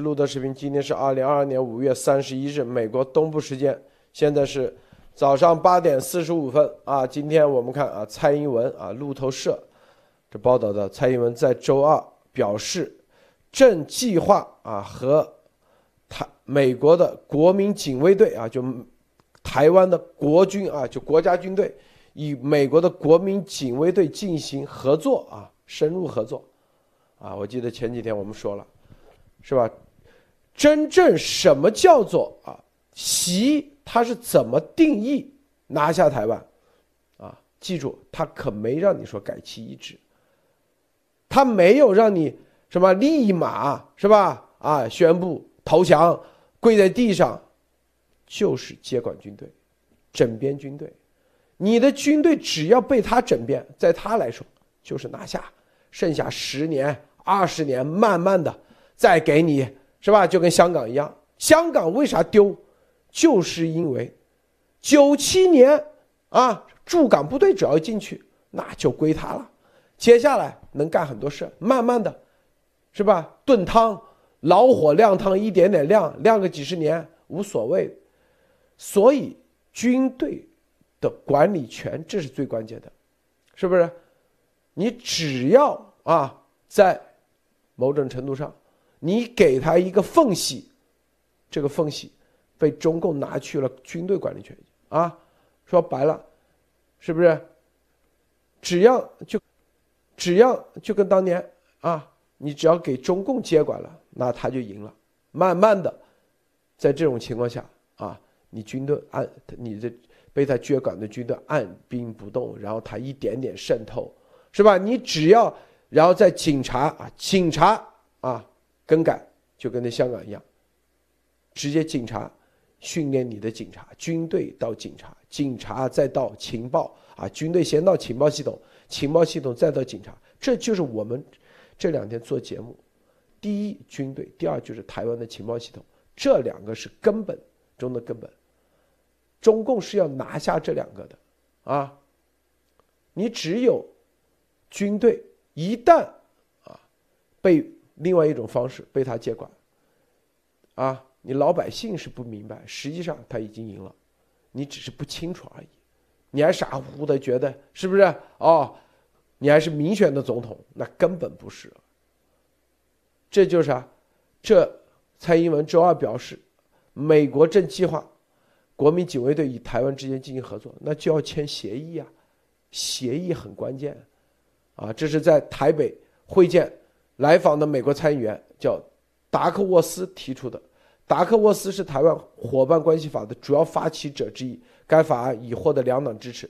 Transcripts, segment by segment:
录的视频，今天是二零二二年五月三十一日，美国东部时间，现在是早上八点四十五分啊。今天我们看啊，蔡英文啊，路透社这报道的，蔡英文在周二表示，正计划啊和台美国的国民警卫队啊，就台湾的国军啊，就国家军队，与美国的国民警卫队进行合作啊，深入合作啊。我记得前几天我们说了。是吧？真正什么叫做啊？习他是怎么定义拿下台湾？啊，记住，他可没让你说改旗易帜，他没有让你什么立马是吧？啊，宣布投降，跪在地上，就是接管军队，整编军队。你的军队只要被他整编，在他来说就是拿下，剩下十年、二十年，慢慢的。再给你是吧？就跟香港一样，香港为啥丢？就是因为九七年啊，驻港部队只要进去，那就归他了。接下来能干很多事，慢慢的，是吧？炖汤，老火靓汤，一点点晾，晾个几十年无所谓。所以军队的管理权这是最关键的，是不是？你只要啊，在某种程度上。你给他一个缝隙，这个缝隙被中共拿去了军队管理权啊！说白了，是不是？只要就，只要就跟当年啊，你只要给中共接管了，那他就赢了。慢慢的，在这种情况下啊，你军队按你的被他接管的军队按兵不动，然后他一点点渗透，是吧？你只要然后在警察啊，警察啊。更改就跟那香港一样，直接警察训练你的警察，军队到警察，警察再到情报啊，军队先到情报系统，情报系统再到警察，这就是我们这两天做节目，第一军队，第二就是台湾的情报系统，这两个是根本中的根本，中共是要拿下这两个的啊，你只有军队一旦啊被。另外一种方式被他接管，啊，你老百姓是不明白，实际上他已经赢了，你只是不清楚而已，你还傻乎乎的觉得是不是？哦，你还是民选的总统，那根本不是。这就是啊，这蔡英文周二表示，美国正计划国民警卫队与台湾之间进行合作，那就要签协议啊，协议很关键，啊，这是在台北会见。来访的美国参议员叫达克沃斯提出的。达克沃斯是台湾伙伴关系法的主要发起者之一。该法案已获得两党支持，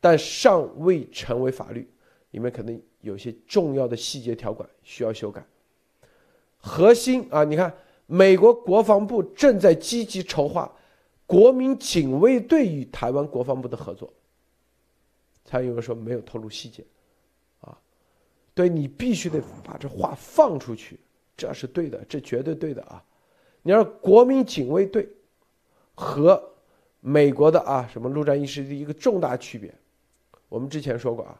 但尚未成为法律，里面可能有些重要的细节条款需要修改。核心啊，你看，美国国防部正在积极筹划国民警卫队与台湾国防部的合作。参议员说没有透露细节。对你必须得把这话放出去，这是对的，这绝对对的啊！你要国民警卫队和美国的啊什么陆战一师的一个重大区别，我们之前说过啊，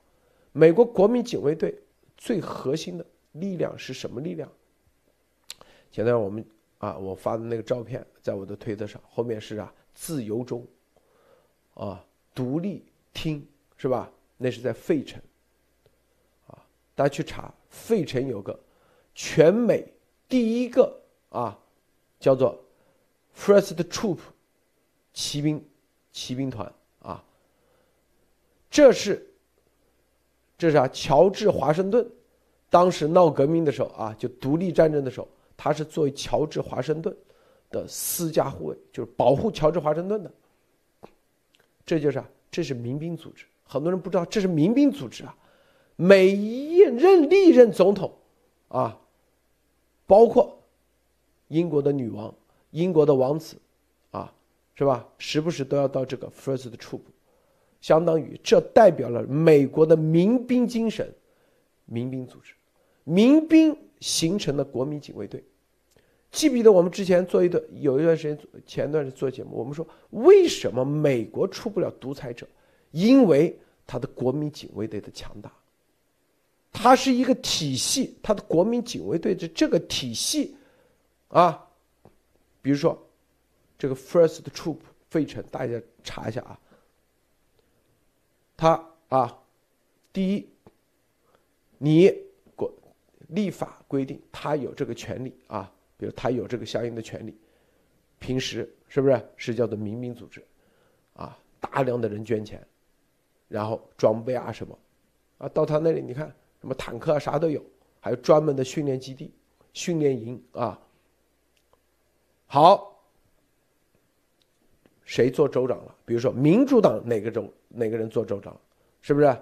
美国国民警卫队最核心的力量是什么力量？前段我们啊我发的那个照片在我的推特上，后面是啊自由中，啊独立听是吧？那是在费城。大家去查，费城有个全美第一个啊，叫做 First Troop 骑兵骑兵团啊，这是这是啊，乔治华盛顿当时闹革命的时候啊，就独立战争的时候，他是作为乔治华盛顿的私家护卫，就是保护乔治华盛顿的。这就是啊，这是民兵组织，很多人不知道这是民兵组织啊。每一任历任总统，啊，包括英国的女王、英国的王子，啊，是吧？时不时都要到这个 First Troop，相当于这代表了美国的民兵精神，民兵组织，民兵形成的国民警卫队。记不记得我们之前做一段有一段时间前段时间做节目，我们说为什么美国出不了独裁者？因为他的国民警卫队的强大。它是一个体系，它的国民警卫队的这个体系，啊，比如说这个 First Troop 费城，大家查一下啊。他啊，第一，你国立法规定他有这个权利啊，比如他有这个相应的权利，平时是不是是叫做民兵组织，啊，大量的人捐钱，然后装备啊什么，啊，到他那里你看什么坦克啊啥都有。还有专门的训练基地、训练营啊。好，谁做州长了？比如说民主党哪个州哪个人做州长，是不是？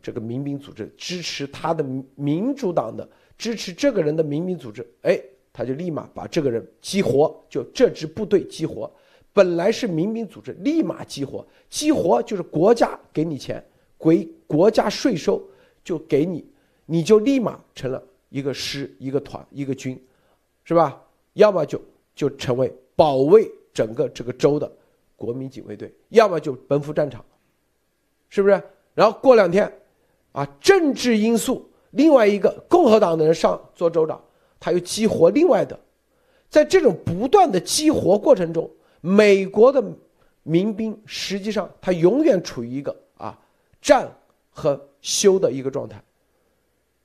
这个民兵组织支持他的民主党的支持这个人的民兵组织，哎，他就立马把这个人激活，就这支部队激活。本来是民兵组织，立马激活，激活就是国家给你钱，归国家税收就给你。你就立马成了一个师、一个团、一个军，是吧？要么就就成为保卫整个这个州的国民警卫队，要么就奔赴战场，是不是？然后过两天，啊，政治因素，另外一个共和党的人上做州长，他又激活另外的，在这种不断的激活过程中，美国的民兵实际上他永远处于一个啊战和休的一个状态。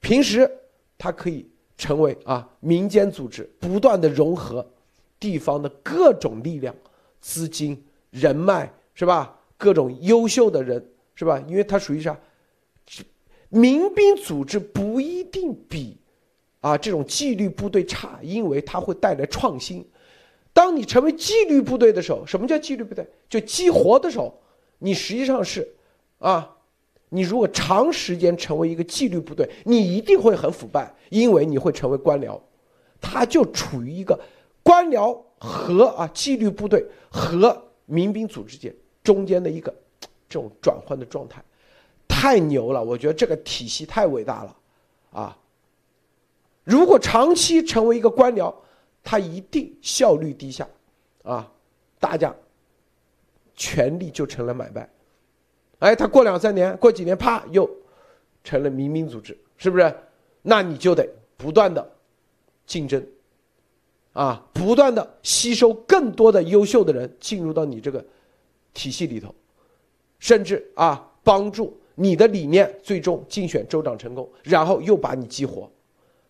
平时，它可以成为啊民间组织，不断的融合地方的各种力量、资金、人脉，是吧？各种优秀的人，是吧？因为它属于啥？民兵组织不一定比啊这种纪律部队差，因为它会带来创新。当你成为纪律部队的时候，什么叫纪律部队？就激活的时候，你实际上是啊。你如果长时间成为一个纪律部队，你一定会很腐败，因为你会成为官僚，他就处于一个官僚和啊纪律部队和民兵组织间中间的一个这种转换的状态，太牛了！我觉得这个体系太伟大了，啊！如果长期成为一个官僚，他一定效率低下，啊，大家权力就成了买卖。哎，他过两三年，过几年，啪，又成了民兵组织，是不是？那你就得不断的竞争，啊，不断的吸收更多的优秀的人进入到你这个体系里头，甚至啊，帮助你的理念最终竞选州长成功，然后又把你激活，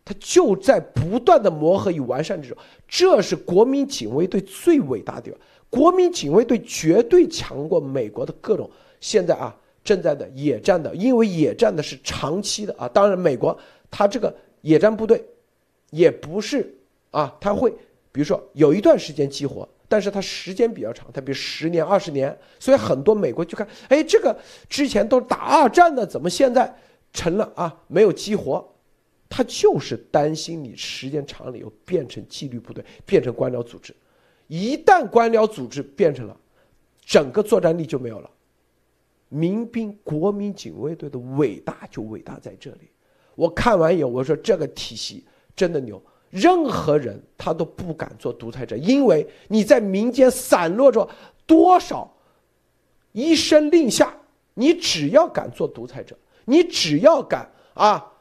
他就在不断的磨合与完善之中。这是国民警卫队最伟大的地方，国民警卫队绝对强过美国的各种。现在啊，正在的野战的，因为野战的是长期的啊。当然，美国它这个野战部队，也不是啊，它会比如说有一段时间激活，但是它时间比较长，它比如十年、二十年。所以很多美国就看，哎，这个之前都是打二战的，怎么现在成了啊没有激活？他就是担心你时间长了以后变成纪律部队，变成官僚组织。一旦官僚组织变成了，整个作战力就没有了。民兵国民警卫队的伟大就伟大在这里，我看完以后我说这个体系真的牛，任何人他都不敢做独裁者，因为你在民间散落着多少一声令下，你只要敢做独裁者，你只要敢啊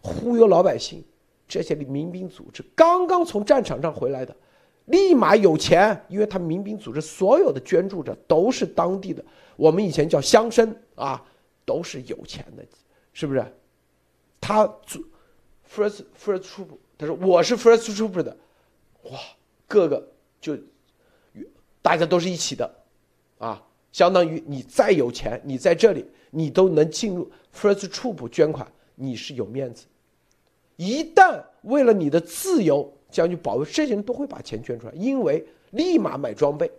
忽悠老百姓，这些民兵组织刚刚从战场上回来的，立马有钱，因为他民兵组织所有的捐助者都是当地的。我们以前叫乡绅啊，都是有钱的，是不是？他做 first first troop，他说我是 first troop 的，哇，各个就大家都是一起的，啊，相当于你再有钱，你在这里你都能进入 first troop 捐款，你是有面子。一旦为了你的自由将去保卫，这些人都会把钱捐出来，因为立马买装备。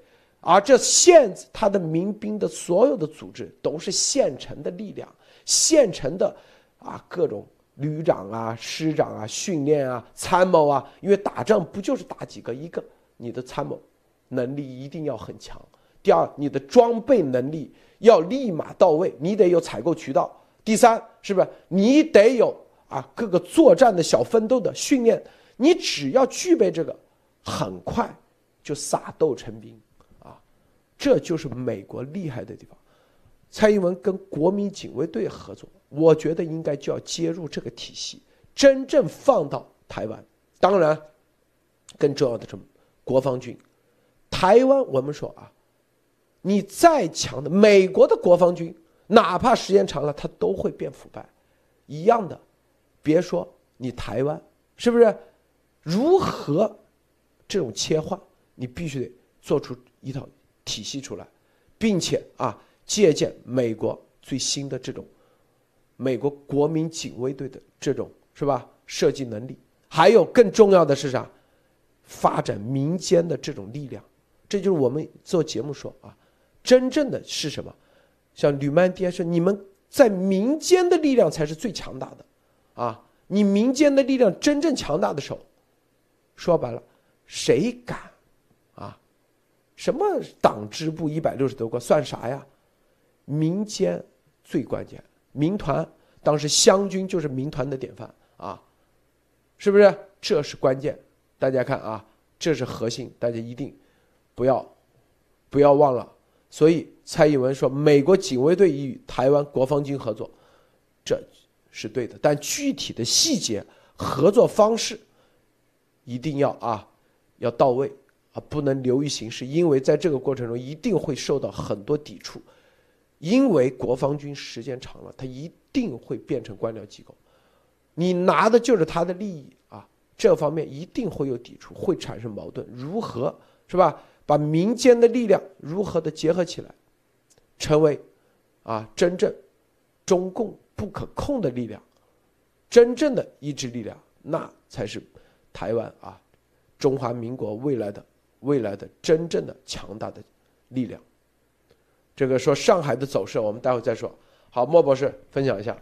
而这县他的民兵的所有的组织都是县城的力量，县城的啊各种旅长啊、师长啊、训练啊、参谋啊，因为打仗不就是打几个？一个你的参谋能力一定要很强。第二，你的装备能力要立马到位，你得有采购渠道。第三，是不是你得有啊各个作战的小分队的训练？你只要具备这个，很快就撒豆成兵。这就是美国厉害的地方。蔡英文跟国民警卫队合作，我觉得应该就要接入这个体系，真正放到台湾。当然，更重要的什么？国防军，台湾我们说啊，你再强的美国的国防军，哪怕时间长了，它都会变腐败，一样的。别说你台湾，是不是？如何这种切换？你必须得做出一套体系出来，并且啊，借鉴美国最新的这种美国国民警卫队的这种是吧？设计能力，还有更重要的是啥？发展民间的这种力量，这就是我们做节目说啊，真正的是什么？像吕曼爹说，你们在民间的力量才是最强大的。啊，你民间的力量真正强大的时候，说白了，谁敢？什么党支部一百六十多个算啥呀？民间最关键，民团当时湘军就是民团的典范啊，是不是？这是关键，大家看啊，这是核心，大家一定不要不要忘了。所以蔡英文说，美国警卫队与台湾国防军合作，这。是对的，但具体的细节、合作方式一定要啊，要到位啊，不能流于形式。因为在这个过程中，一定会受到很多抵触，因为国防军时间长了，他一定会变成官僚机构，你拿的就是他的利益啊，这方面一定会有抵触，会产生矛盾。如何是吧？把民间的力量如何的结合起来，成为啊真正中共。不可控的力量，真正的意志力量，那才是台湾啊，中华民国未来的未来的真正的强大的力量。这个说上海的走势，我们待会再说。好，莫博士分享一下。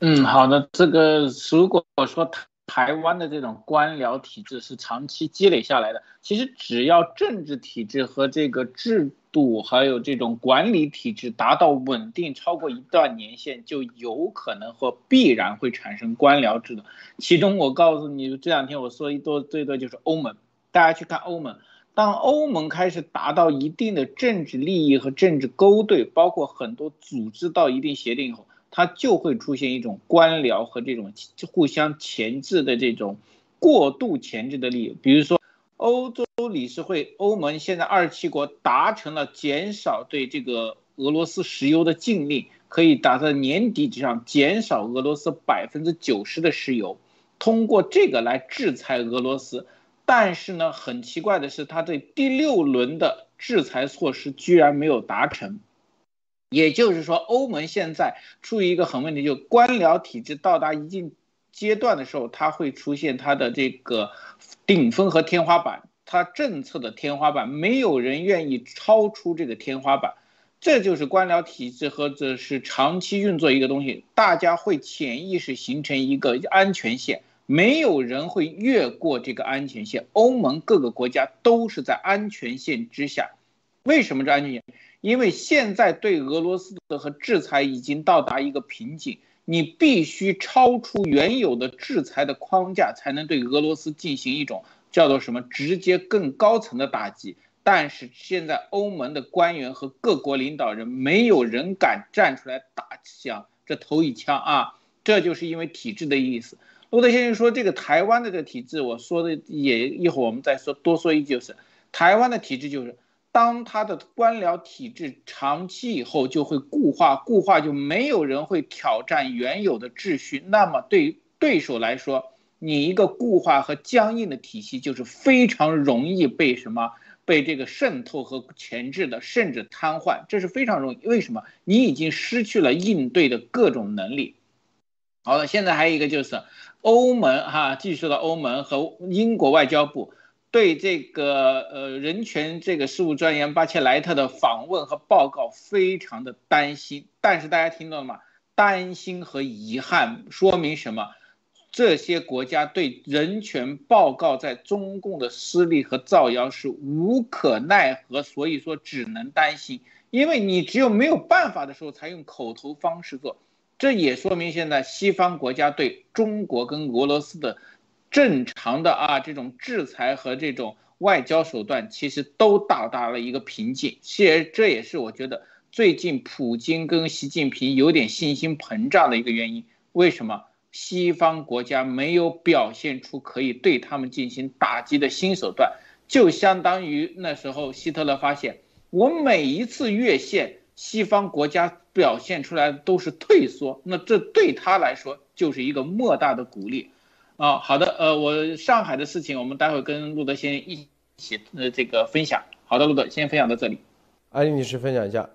嗯，好的，这个如果说台湾的这种官僚体制是长期积累下来的，其实只要政治体制和这个制。度还有这种管理体制达到稳定超过一段年限，就有可能或必然会产生官僚制的。其中我告诉你，这两天我说一多最多就是欧盟，大家去看欧盟，当欧盟开始达到一定的政治利益和政治勾兑，包括很多组织到一定协定以后，它就会出现一种官僚和这种互相钳制的这种过度钳制的利益，比如说。欧洲理事会，欧盟现在二十七国达成了减少对这个俄罗斯石油的禁令，可以达到年底之上减少俄罗斯百分之九十的石油，通过这个来制裁俄罗斯。但是呢，很奇怪的是，他对第六轮的制裁措施居然没有达成。也就是说，欧盟现在处于一个很问题，就官僚体制到达一定阶段的时候，它会出现它的这个。顶峰和天花板，它政策的天花板，没有人愿意超出这个天花板，这就是官僚体制或者是长期运作一个东西，大家会潜意识形成一个安全线，没有人会越过这个安全线。欧盟各个国家都是在安全线之下，为什么这安全线？因为现在对俄罗斯的和制裁已经到达一个瓶颈。你必须超出原有的制裁的框架，才能对俄罗斯进行一种叫做什么直接更高层的打击。但是现在欧盟的官员和各国领导人没有人敢站出来打响这头一枪啊！这就是因为体制的意思。路德先生说，这个台湾的这个体制，我说的也一会儿我们再说，多说一句，就是台湾的体制就是。当他的官僚体制长期以后就会固化，固化就没有人会挑战原有的秩序。那么对对手来说，你一个固化和僵硬的体系就是非常容易被什么被这个渗透和钳制的，甚至瘫痪，这是非常容易。为什么？你已经失去了应对的各种能力。好了，现在还有一个就是欧盟哈，继续说到欧盟和英国外交部。对这个呃人权这个事务专员巴切莱特的访问和报告非常的担心，但是大家听到了吗？担心和遗憾说明什么？这些国家对人权报告在中共的失利和造谣是无可奈何，所以说只能担心，因为你只有没有办法的时候才用口头方式做，这也说明现在西方国家对中国跟俄罗斯的。正常的啊，这种制裁和这种外交手段，其实都到达了一个瓶颈。其实这也是我觉得最近普京跟习近平有点信心膨胀的一个原因。为什么？西方国家没有表现出可以对他们进行打击的新手段，就相当于那时候希特勒发现，我每一次越线，西方国家表现出来的都是退缩，那这对他来说就是一个莫大的鼓励。啊，好的，呃，我上海的事情，我们待会跟路德先一起呃这个分享。好的，路德先分享到这里。阿丽女士分享一下。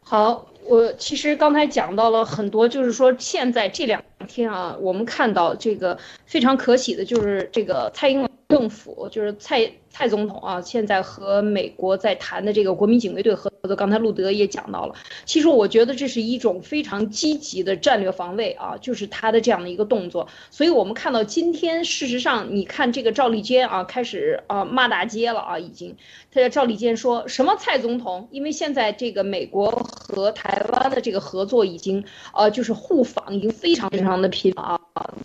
好，我其实刚才讲到了很多，就是说现在这两天啊，我们看到这个非常可喜的，就是这个蔡英文政府，就是蔡。蔡总统啊，现在和美国在谈的这个国民警卫队合作，刚才路德也讲到了。其实我觉得这是一种非常积极的战略防卫啊，就是他的这样的一个动作。所以我们看到今天，事实上你看这个赵立坚啊，开始啊骂大街了啊，已经。他叫赵立坚说什么？蔡总统，因为现在这个美国和台湾的这个合作已经呃就是互访已经非常非常的频繁啊。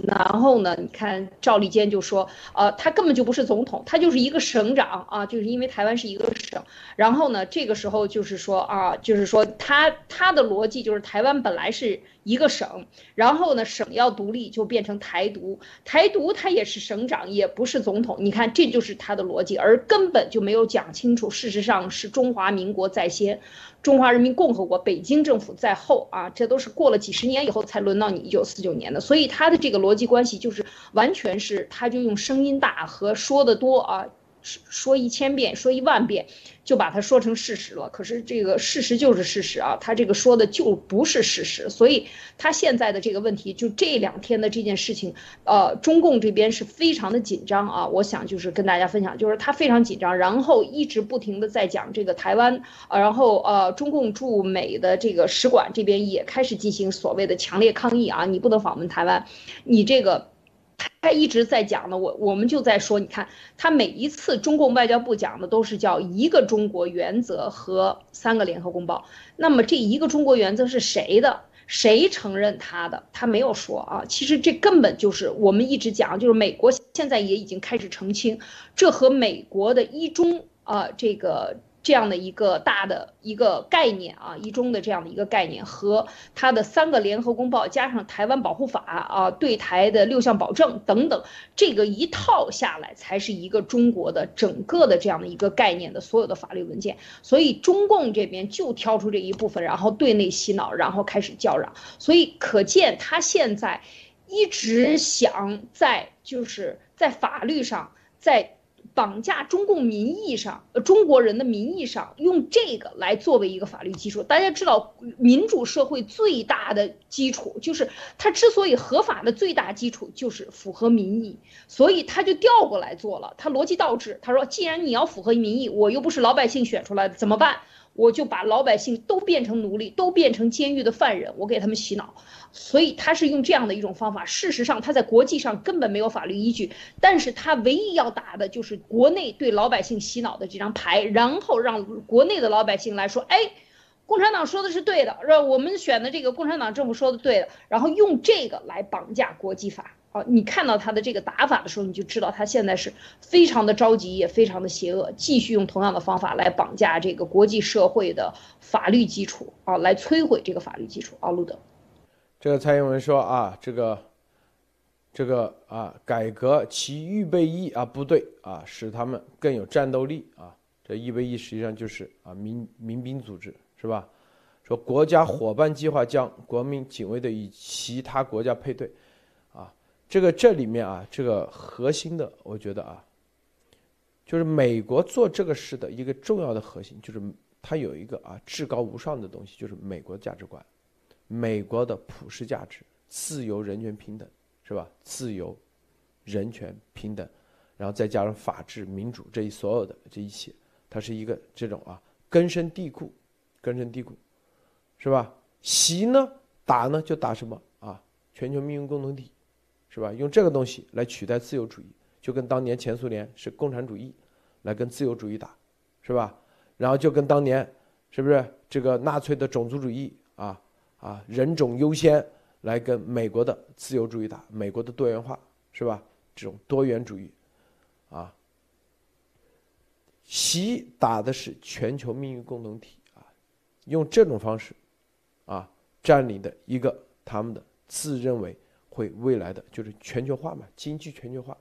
然后呢，你看赵立坚就说，呃，他根本就不是总统，他就是一个省。省长啊，就是因为台湾是一个省，然后呢，这个时候就是说啊，就是说他他的逻辑就是台湾本来是一个省，然后呢，省要独立就变成台独，台独他也是省长，也不是总统，你看这就是他的逻辑，而根本就没有讲清楚，事实上是中华民国在先，中华人民共和国北京政府在后啊，这都是过了几十年以后才轮到你一九四九年的，所以他的这个逻辑关系就是完全是他就用声音大和说的多啊。说一千遍，说一万遍，就把它说成事实了。可是这个事实就是事实啊，他这个说的就不是事实。所以他现在的这个问题，就这两天的这件事情，呃，中共这边是非常的紧张啊。我想就是跟大家分享，就是他非常紧张，然后一直不停的在讲这个台湾，呃，然后呃，中共驻美的这个使馆这边也开始进行所谓的强烈抗议啊，你不能访问台湾，你这个。他一直在讲呢，我我们就在说，你看他每一次中共外交部讲的都是叫一个中国原则和三个联合公报，那么这一个中国原则是谁的？谁承认他的？他没有说啊。其实这根本就是我们一直讲，就是美国现在也已经开始澄清，这和美国的一中啊这个。这样的一个大的一个概念啊，一中的这样的一个概念和它的三个联合公报加上台湾保护法啊，对台的六项保证等等，这个一套下来才是一个中国的整个的这样的一个概念的所有的法律文件。所以中共这边就挑出这一部分，然后对内洗脑，然后开始叫嚷。所以可见他现在一直想在就是在法律上在。绑架中共民意上，呃，中国人的民意上，用这个来作为一个法律基础。大家知道，民主社会最大的基础就是它之所以合法的最大基础就是符合民意，所以他就调过来做了。他逻辑倒置，他说，既然你要符合民意，我又不是老百姓选出来的，怎么办？我就把老百姓都变成奴隶，都变成监狱的犯人，我给他们洗脑。所以他是用这样的一种方法。事实上，他在国际上根本没有法律依据，但是他唯一要打的就是国内对老百姓洗脑的这张牌，然后让国内的老百姓来说：“哎，共产党说的是对的，让我们选的这个共产党政府说的对的。”然后用这个来绑架国际法。好，你看到他的这个打法的时候，你就知道他现在是非常的着急，也非常的邪恶，继续用同样的方法来绑架这个国际社会的法律基础啊，来摧毁这个法律基础啊，路德。这个蔡英文说啊，这个，这个啊，改革其预备役啊部队啊，使他们更有战斗力啊。这预备役实际上就是啊民民兵组织是吧？说国家伙伴计划将国民警卫队与其他国家配对。这个这里面啊，这个核心的，我觉得啊，就是美国做这个事的一个重要的核心，就是它有一个啊至高无上的东西，就是美国价值观，美国的普世价值，自由、人权、平等，是吧？自由、人权、平等，然后再加上法治、民主这一所有的这一切，它是一个这种啊根深蒂固、根深蒂固，是吧？习呢打呢就打什么啊？全球命运共同体。是吧？用这个东西来取代自由主义，就跟当年前苏联是共产主义，来跟自由主义打，是吧？然后就跟当年，是不是这个纳粹的种族主义啊啊人种优先来跟美国的自由主义打，美国的多元化是吧？这种多元主义，啊，习打的是全球命运共同体啊，用这种方式，啊，占领的一个他们的自认为会未来的就是全球化嘛，经济全球化，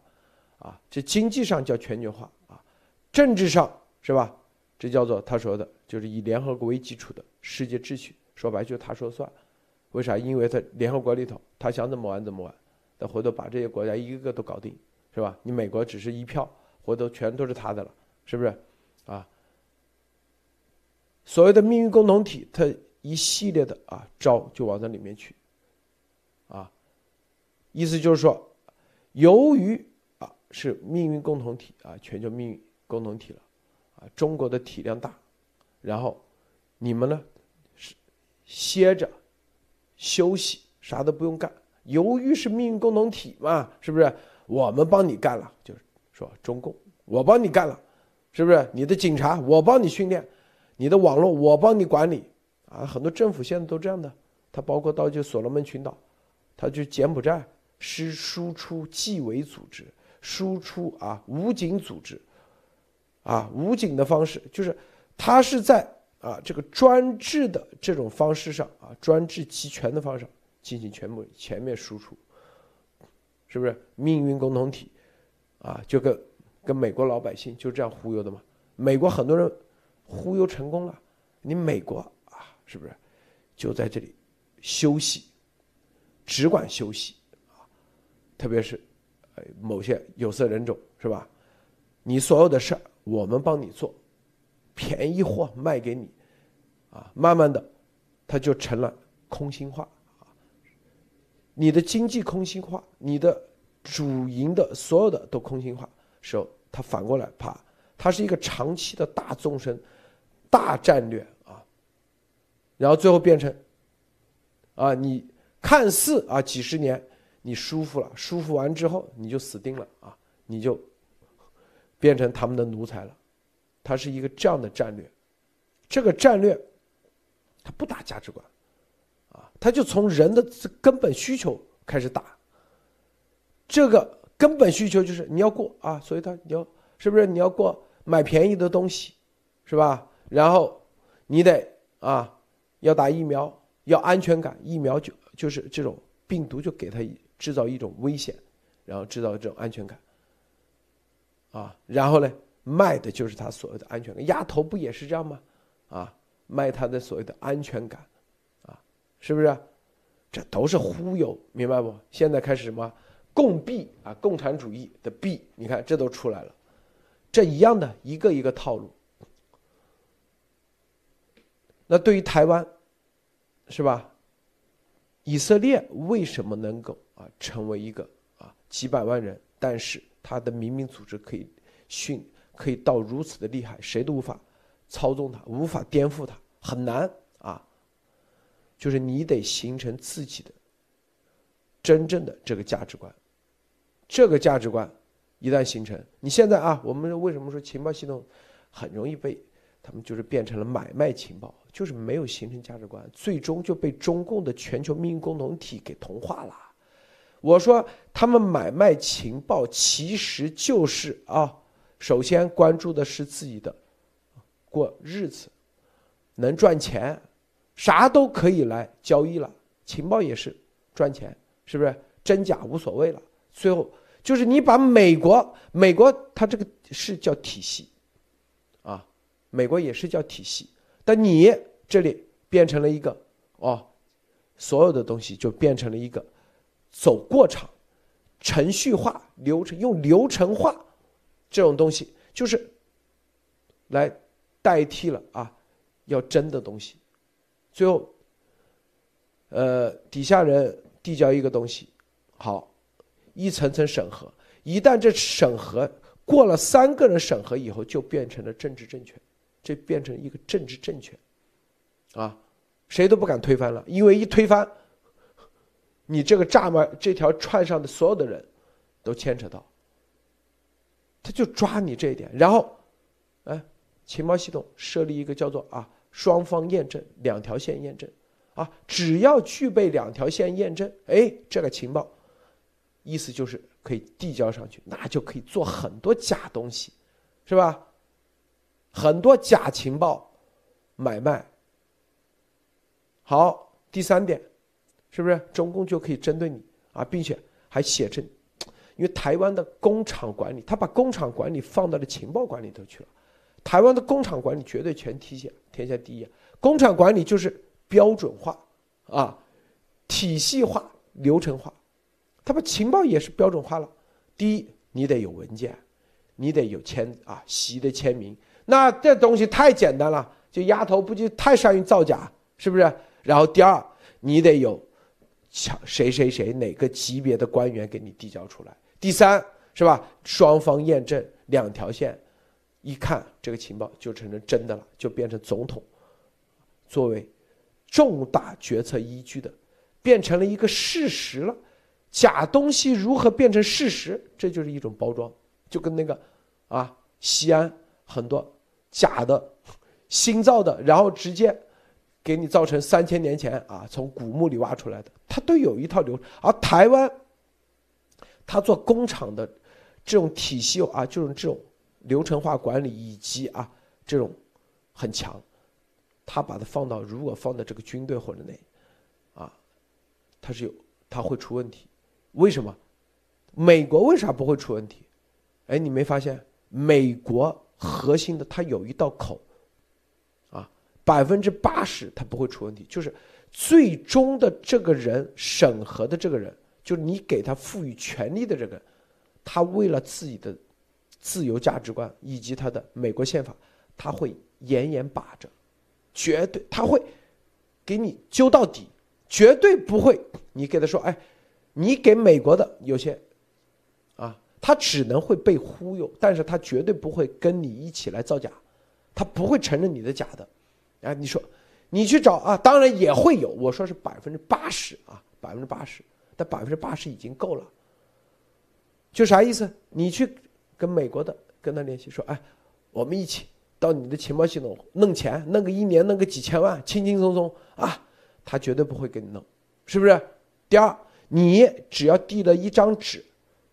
啊，这经济上叫全球化啊，政治上是吧？这叫做他说的，就是以联合国为基础的世界秩序，说白就是他说算。为啥？因为他联合国里头，他想怎么玩怎么玩，他回头把这些国家一个个都搞定，是吧？你美国只是一票，回头全都是他的了，是不是？啊，所谓的命运共同体，他一系列的啊招就往这里面去，啊，意思就是说，由于啊是命运共同体啊，全球命运共同体了。啊，中国的体量大，然后你们呢是歇着休息，啥都不用干。由于是命运共同体嘛，是不是？我们帮你干了，就是说中共，我帮你干了，是不是？你的警察我帮你训练，你的网络我帮你管理啊。很多政府现在都这样的，他包括到就所罗门群岛，他就柬埔寨是输出纪委组织，输出啊武警组织。啊，武警的方式就是，他是在啊这个专制的这种方式上啊，专制集权的方式进行全部全面输出，是不是命运共同体？啊，就跟跟美国老百姓就这样忽悠的嘛。美国很多人忽悠成功了，你美国啊，是不是就在这里休息，只管休息？特别是某些有色人种是吧？你所有的事儿。我们帮你做，便宜货卖给你，啊，慢慢的，它就成了空心化啊。你的经济空心化，你的主营的所有的都空心化时候，它反过来啪，它是一个长期的大纵深、大战略啊。然后最后变成，啊，你看似啊几十年你舒服了，舒服完之后你就死定了啊，你就。变成他们的奴才了，它是一个这样的战略，这个战略，它不打价值观，啊，它就从人的根本需求开始打。这个根本需求就是你要过啊，所以他你要是不是你要过买便宜的东西，是吧？然后你得啊要打疫苗，要安全感，疫苗就就是这种病毒就给他制造一种危险，然后制造这种安全感。啊，然后呢，卖的就是他所谓的安全感。丫头不也是这样吗？啊，卖他的所谓的安全感，啊，是不是？这都是忽悠，明白不？现在开始什么共币啊，共产主义的币，你看这都出来了，这一样的一个一个套路。那对于台湾，是吧？以色列为什么能够啊成为一个啊几百万人，但是？他的民兵组织可以训，可以到如此的厉害，谁都无法操纵他，无法颠覆他，很难啊。就是你得形成自己的真正的这个价值观，这个价值观一旦形成，你现在啊，我们为什么说情报系统很容易被他们就是变成了买卖情报，就是没有形成价值观，最终就被中共的全球命运共同体给同化了。我说他们买卖情报其实就是啊，首先关注的是自己的过日子，能赚钱，啥都可以来交易了。情报也是赚钱，是不是？真假无所谓了。最后就是你把美国，美国它这个是叫体系，啊，美国也是叫体系，但你这里变成了一个哦，所有的东西就变成了一个。走过场，程序化流程，用流程化这种东西，就是来代替了啊，要真的东西。最后，呃，底下人递交一个东西，好，一层层审核，一旦这审核过了三个人审核以后，就变成了政治正确，这变成一个政治正确，啊，谁都不敢推翻了，因为一推翻。你这个炸嘛，这条串上的所有的人，都牵扯到，他就抓你这一点，然后，哎，情报系统设立一个叫做啊双方验证两条线验证，啊，只要具备两条线验证，哎，这个情报，意思就是可以递交上去，那就可以做很多假东西，是吧？很多假情报买卖，好。第三点，是不是中共就可以针对你啊，并且还写成，因为台湾的工厂管理，他把工厂管理放到了情报管理头去了。台湾的工厂管理绝对全天下天下第一，啊工厂管理就是标准化啊，体系化、流程化。他把情报也是标准化了。第一，你得有文件，你得有签啊，习的签名。那这东西太简单了，就丫头不就太善于造假，是不是？然后第二，你得有，谁谁谁哪个级别的官员给你递交出来。第三，是吧？双方验证两条线，一看这个情报就成了真的了，就变成总统作为重大决策依据的，变成了一个事实了。假东西如何变成事实？这就是一种包装，就跟那个啊，西安很多假的、新造的，然后直接。给你造成三千年前啊，从古墓里挖出来的，它都有一套流。而台湾，它做工厂的这种体系啊，就是这种流程化管理以及啊这种很强。他把它放到如果放在这个军队或者内，啊，它是有它会出问题。为什么？美国为啥不会出问题？哎，你没发现美国核心的它有一道口。百分之八十他不会出问题，就是最终的这个人审核的这个人，就是你给他赋予权力的这个，他为了自己的自由价值观以及他的美国宪法，他会严严把着，绝对他会给你揪到底，绝对不会你给他说，哎，你给美国的有些啊，他只能会被忽悠，但是他绝对不会跟你一起来造假，他不会承认你的假的。哎，你说，你去找啊，当然也会有。我说是百分之八十啊，百分之八十，但百分之八十已经够了。就啥意思？你去跟美国的跟他联系，说，哎，我们一起到你的情报系统弄钱，弄个一年弄个几千万，轻轻松松啊，他绝对不会给你弄，是不是？第二，你只要递了一张纸，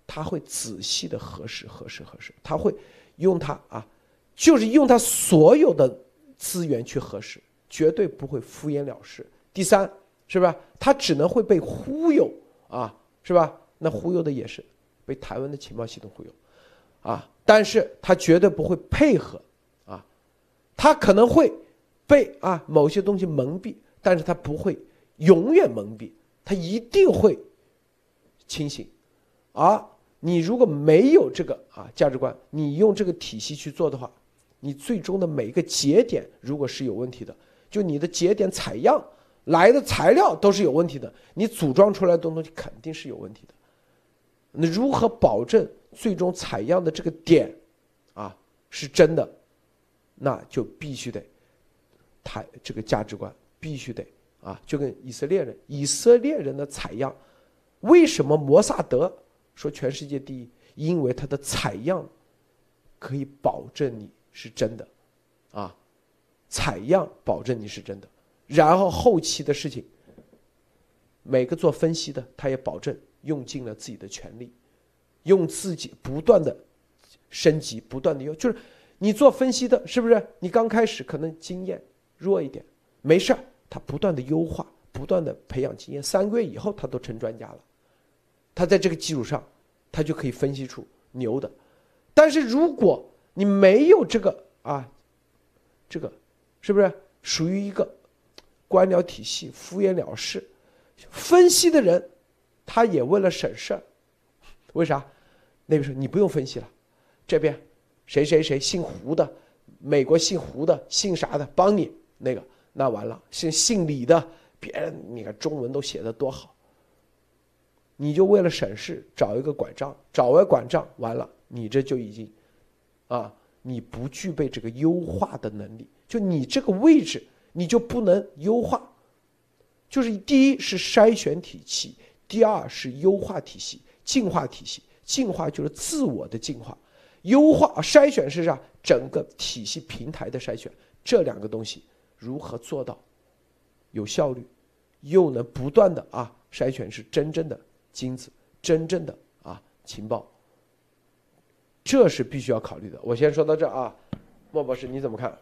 他会仔细的核实、核实、核实，他会用他啊，就是用他所有的。资源去核实，绝对不会敷衍了事。第三，是吧？他只能会被忽悠啊，是吧？那忽悠的也是被台湾的情报系统忽悠，啊，但是他绝对不会配合，啊，他可能会被啊某些东西蒙蔽，但是他不会永远蒙蔽，他一定会清醒。而你如果没有这个啊价值观，你用这个体系去做的话。你最终的每一个节点，如果是有问题的，就你的节点采样来的材料都是有问题的，你组装出来的东西肯定是有问题的。那如何保证最终采样的这个点，啊是真的？那就必须得，他这个价值观必须得啊，就跟以色列人，以色列人的采样，为什么摩萨德说全世界第一？因为他的采样可以保证你。是真的，啊，采样保证你是真的，然后后期的事情，每个做分析的他也保证用尽了自己的全力，用自己不断的升级，不断的用，就是你做分析的，是不是？你刚开始可能经验弱一点，没事儿，他不断的优化，不断的培养经验，三个月以后他都成专家了，他在这个基础上，他就可以分析出牛的，但是如果。你没有这个啊，这个是不是属于一个官僚体系敷衍了事？分析的人他也为了省事儿，为啥？那边说你不用分析了，这边谁谁谁姓胡的，美国姓胡的姓啥的帮你那个那完了，姓姓李的别人你看中文都写的多好，你就为了省事找一个拐杖，找完拐杖完了，你这就已经。啊，你不具备这个优化的能力，就你这个位置，你就不能优化。就是第一是筛选体系，第二是优化体系、进化体系。进化就是自我的进化，优化筛选是啥？整个体系平台的筛选，这两个东西如何做到有效率，又能不断的啊筛选是真正的金子，真正的啊情报。这是必须要考虑的。我先说到这啊，莫博士你怎么看？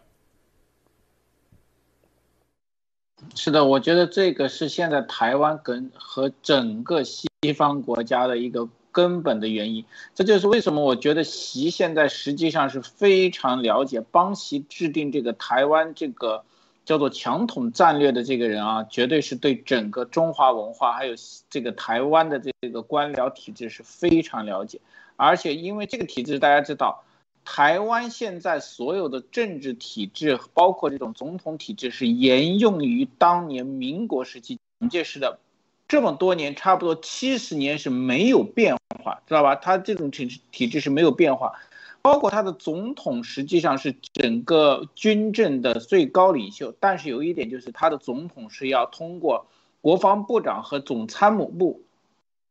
是的，我觉得这个是现在台湾跟和整个西方国家的一个根本的原因。这就是为什么我觉得习现在实际上是非常了解帮习制定这个台湾这个叫做强统战略的这个人啊，绝对是对整个中华文化还有这个台湾的这个官僚体制是非常了解。而且因为这个体制，大家知道。台湾现在所有的政治体制，包括这种总统体制，是沿用于当年民国时期蒋介石的，这么多年，差不多七十年是没有变化，知道吧？他这种体制体制是没有变化，包括他的总统实际上是整个军政的最高领袖，但是有一点就是他的总统是要通过国防部长和总参谋部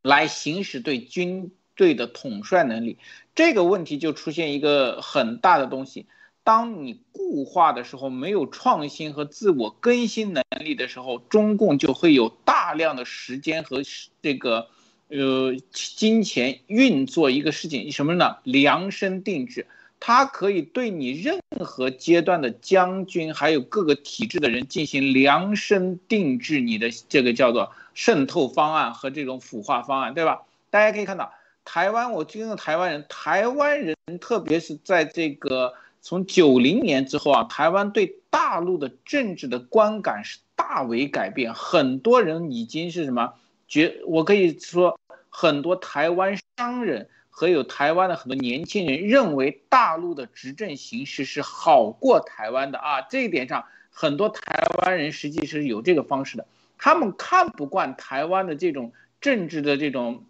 来行使对军。队的统帅能力，这个问题就出现一个很大的东西。当你固化的时候，没有创新和自我更新能力的时候，中共就会有大量的时间和这个呃金钱运作一个事情，什么呢？量身定制，它可以对你任何阶段的将军，还有各个体制的人进行量身定制你的这个叫做渗透方案和这种腐化方案，对吧？大家可以看到。台湾，我听到台湾人，台湾人特别是在这个从九零年之后啊，台湾对大陆的政治的观感是大为改变。很多人已经是什么觉，我可以说，很多台湾商人和有台湾的很多年轻人认为大陆的执政形势是好过台湾的啊。这一点上，很多台湾人实际是有这个方式的，他们看不惯台湾的这种政治的这种。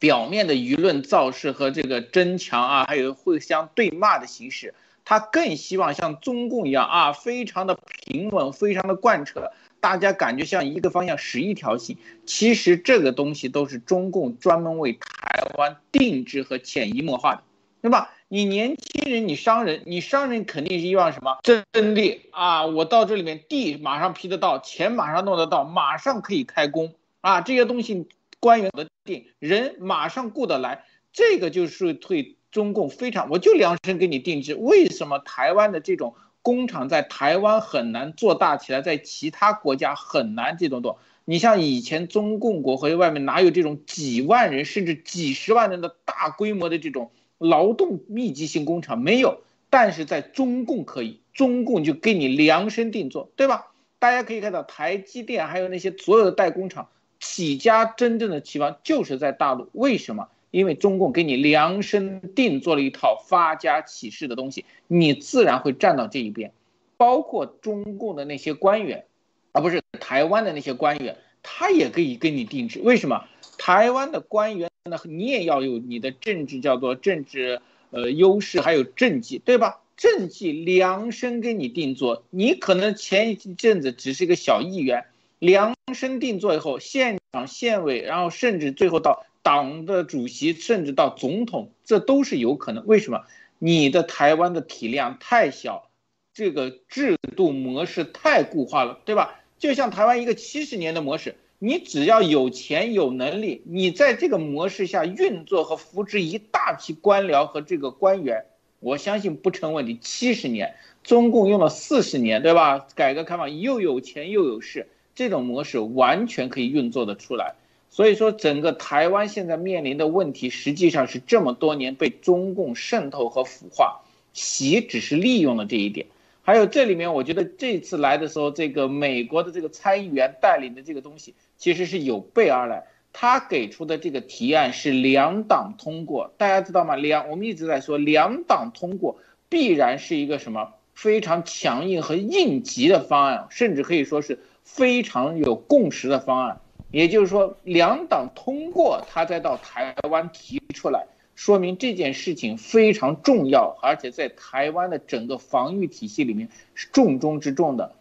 表面的舆论造势和这个争强啊，还有互相对骂的形式，他更希望像中共一样啊，非常的平稳，非常的贯彻，大家感觉像一个方向，十一条线。其实这个东西都是中共专门为台湾定制和潜移默化的，对吧？你年轻人，你商人，你商人肯定是希望什么？阵地啊，我到这里面地马上批得到，钱马上弄得到，马上可以开工啊，这些东西。官员的定人马上雇得来，这个就是对中共非常，我就量身给你定制。为什么台湾的这种工厂在台湾很难做大起来，在其他国家很难这种做？你像以前中共国和外面哪有这种几万人甚至几十万人的大规模的这种劳动密集型工厂？没有，但是在中共可以，中共就给你量身定做，对吧？大家可以看到台积电还有那些所有的代工厂。起家真正的起方就是在大陆，为什么？因为中共给你量身定做了一套发家起势的东西，你自然会站到这一边。包括中共的那些官员，而不是台湾的那些官员，他也可以给你定制。为什么？台湾的官员呢？你也要有你的政治叫做政治呃优势，还有政绩，对吧？政绩量身给你定做，你可能前一阵子只是一个小议员。量身定做以后，县长、县委，然后甚至最后到党的主席，甚至到总统，这都是有可能。为什么？你的台湾的体量太小，这个制度模式太固化了，对吧？就像台湾一个七十年的模式，你只要有钱有能力，你在这个模式下运作和扶持一大批官僚和这个官员，我相信不成问题。七十年，中共用了四十年，对吧？改革开放又有钱又有势。这种模式完全可以运作的出来，所以说整个台湾现在面临的问题，实际上是这么多年被中共渗透和腐化，习只是利用了这一点。还有这里面，我觉得这次来的时候，这个美国的这个参议员带领的这个东西，其实是有备而来。他给出的这个提案是两党通过，大家知道吗？两我们一直在说两党通过必然是一个什么非常强硬和应急的方案，甚至可以说是。非常有共识的方案，也就是说，两党通过，他再到台湾提出来，说明这件事情非常重要，而且在台湾的整个防御体系里面是重中之重的。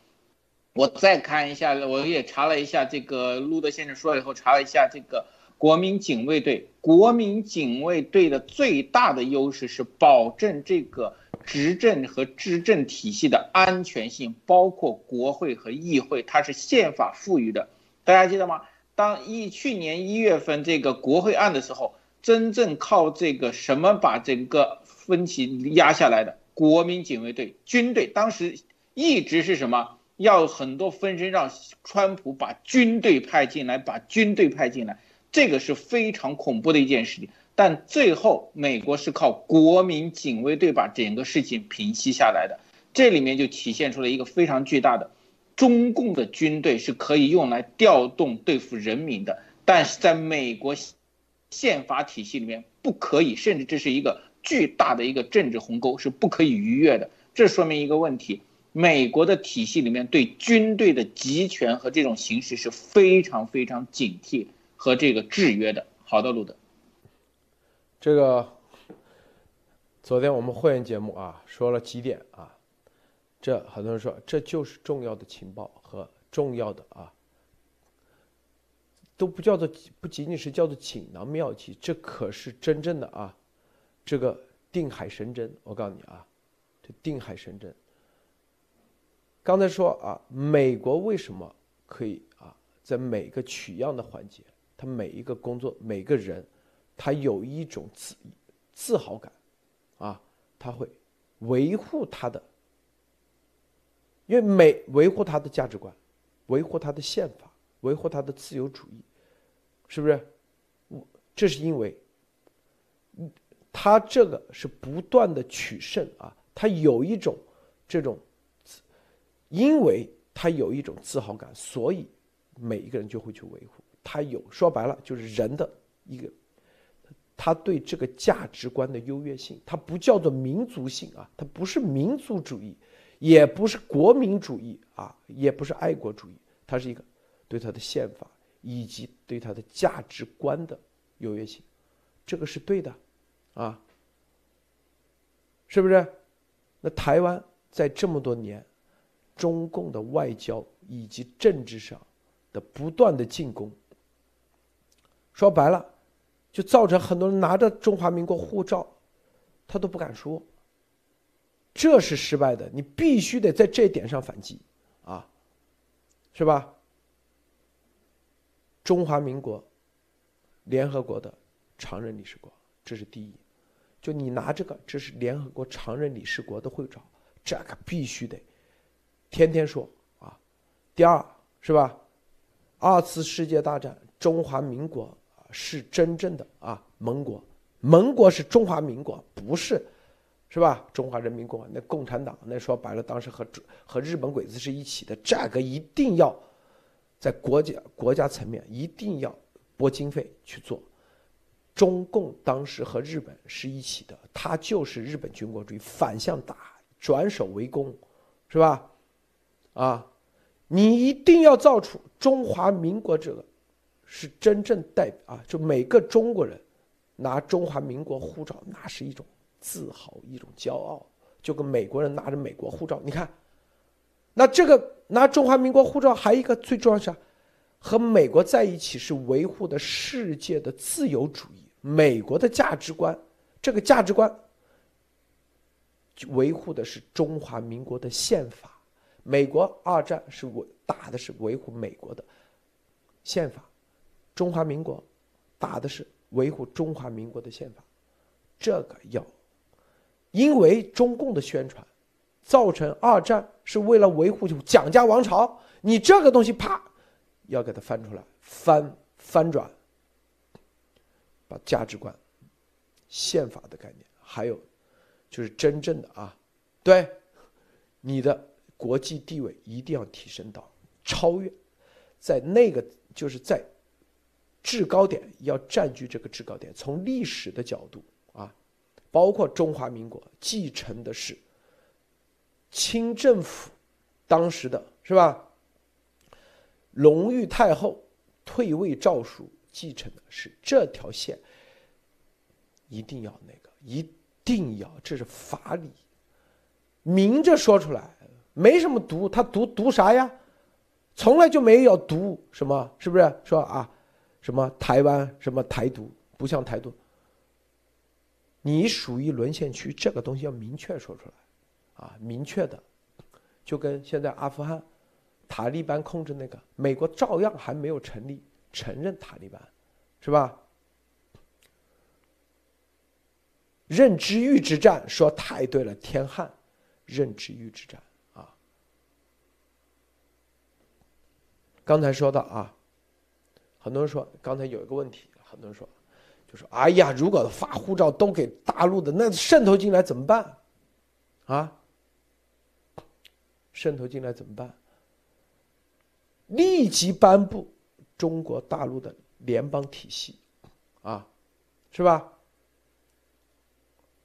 我再看一下，我也查了一下这个路德先生说了以后，查了一下这个国民警卫队，国民警卫队的最大的优势是保证这个。执政和执政体系的安全性，包括国会和议会，它是宪法赋予的。大家记得吗？当一去年一月份这个国会案的时候，真正靠这个什么把整个分歧压下来的？国民警卫队、军队，当时一直是什么？要很多分身让川普把军队派进来，把军队派进来，这个是非常恐怖的一件事情。但最后，美国是靠国民警卫队把整个事情平息下来的。这里面就体现出了一个非常巨大的，中共的军队是可以用来调动对付人民的，但是在美国宪法体系里面不可以，甚至这是一个巨大的一个政治鸿沟，是不可以逾越的。这说明一个问题：美国的体系里面对军队的集权和这种形式是非常非常警惕和这个制约的。好的，路德。这个，昨天我们会员节目啊说了几点啊，这很多人说这就是重要的情报和重要的啊，都不叫做不仅仅是叫做锦囊妙计，这可是真正的啊，这个定海神针。我告诉你啊，这定海神针。刚才说啊，美国为什么可以啊，在每个取样的环节，他每一个工作每个人。他有一种自自豪感，啊，他会维护他的，因为美维护他的价值观，维护他的宪法，维护他的自由主义，是不是？这是因为，他这个是不断的取胜啊，他有一种这种，因为他有一种自豪感，所以每一个人就会去维护他有说白了就是人的一个。他对这个价值观的优越性，它不叫做民族性啊，它不是民族主义，也不是国民主义啊，也不是爱国主义，它是一个对他的宪法以及对他的价值观的优越性，这个是对的，啊，是不是？那台湾在这么多年，中共的外交以及政治上的不断的进攻，说白了。就造成很多人拿着中华民国护照，他都不敢说。这是失败的，你必须得在这点上反击，啊，是吧？中华民国，联合国的常任理事国，这是第一。就你拿这个，这是联合国常任理事国的护照，这个必须得天天说啊。第二是吧？二次世界大战，中华民国。是真正的啊，盟国，盟国是中华民国，不是，是吧？中华人民共和国那共产党那说白了，当时和和日本鬼子是一起的，这个一定要在国家国家层面一定要拨经费去做。中共当时和日本是一起的，他就是日本军国主义反向打，转守为攻，是吧？啊，你一定要造出中华民国这个。是真正代表啊，就每个中国人拿中华民国护照，那是一种自豪，一种骄傲，就跟美国人拿着美国护照。你看，那这个拿中华民国护照，还有一个最重要是，和美国在一起是维护的世界的自由主义，美国的价值观，这个价值观维护的是中华民国的宪法。美国二战是维打的是维护美国的宪法。中华民国打的是维护中华民国的宪法，这个要，因为中共的宣传，造成二战是为了维护蒋家王朝，你这个东西啪，要给它翻出来，翻翻转，把价值观、宪法的概念，还有就是真正的啊，对，你的国际地位一定要提升到超越，在那个就是在。制高点要占据这个制高点，从历史的角度啊，包括中华民国继承的是清政府当时的是吧？隆裕太后退位诏书继承的是这条线，一定要那个，一定要，这是法理，明着说出来，没什么毒，他毒毒啥呀？从来就没有毒什么，是不是说啊？什么台湾什么台独不像台独，你属于沦陷区，这个东西要明确说出来，啊，明确的，就跟现在阿富汗塔利班控制那个，美国照样还没有成立承认塔利班，是吧？认知域之战说太对了，天汉，认知域之战啊，刚才说到啊，很多人说刚才有一个问题，很多人说，就说哎呀，如果发护照都给大陆的，那渗透进来怎么办？啊？渗透进来怎么办？立即颁布中国大陆的联邦体系，啊，是吧？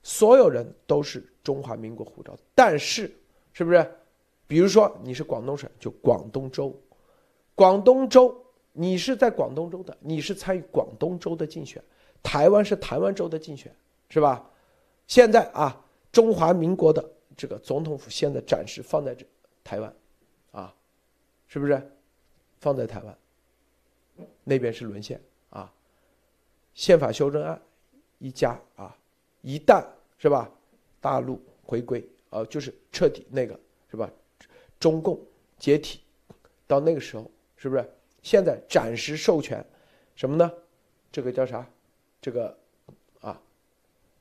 所有人都是中华民国护照，但是是不是？比如说你是广东省，就广东州，广东州你是在广东州的，你是参与广东州的竞选；台湾是台湾州的竞选，是吧？现在啊，中华民国的这个总统府现在暂时放在这。台湾，啊，是不是放在台湾？那边是沦陷啊！宪法修正案一加啊，一旦是吧？大陆回归啊，就是彻底那个是吧？中共解体，到那个时候是不是？现在暂时授权什么呢？这个叫啥？这个啊，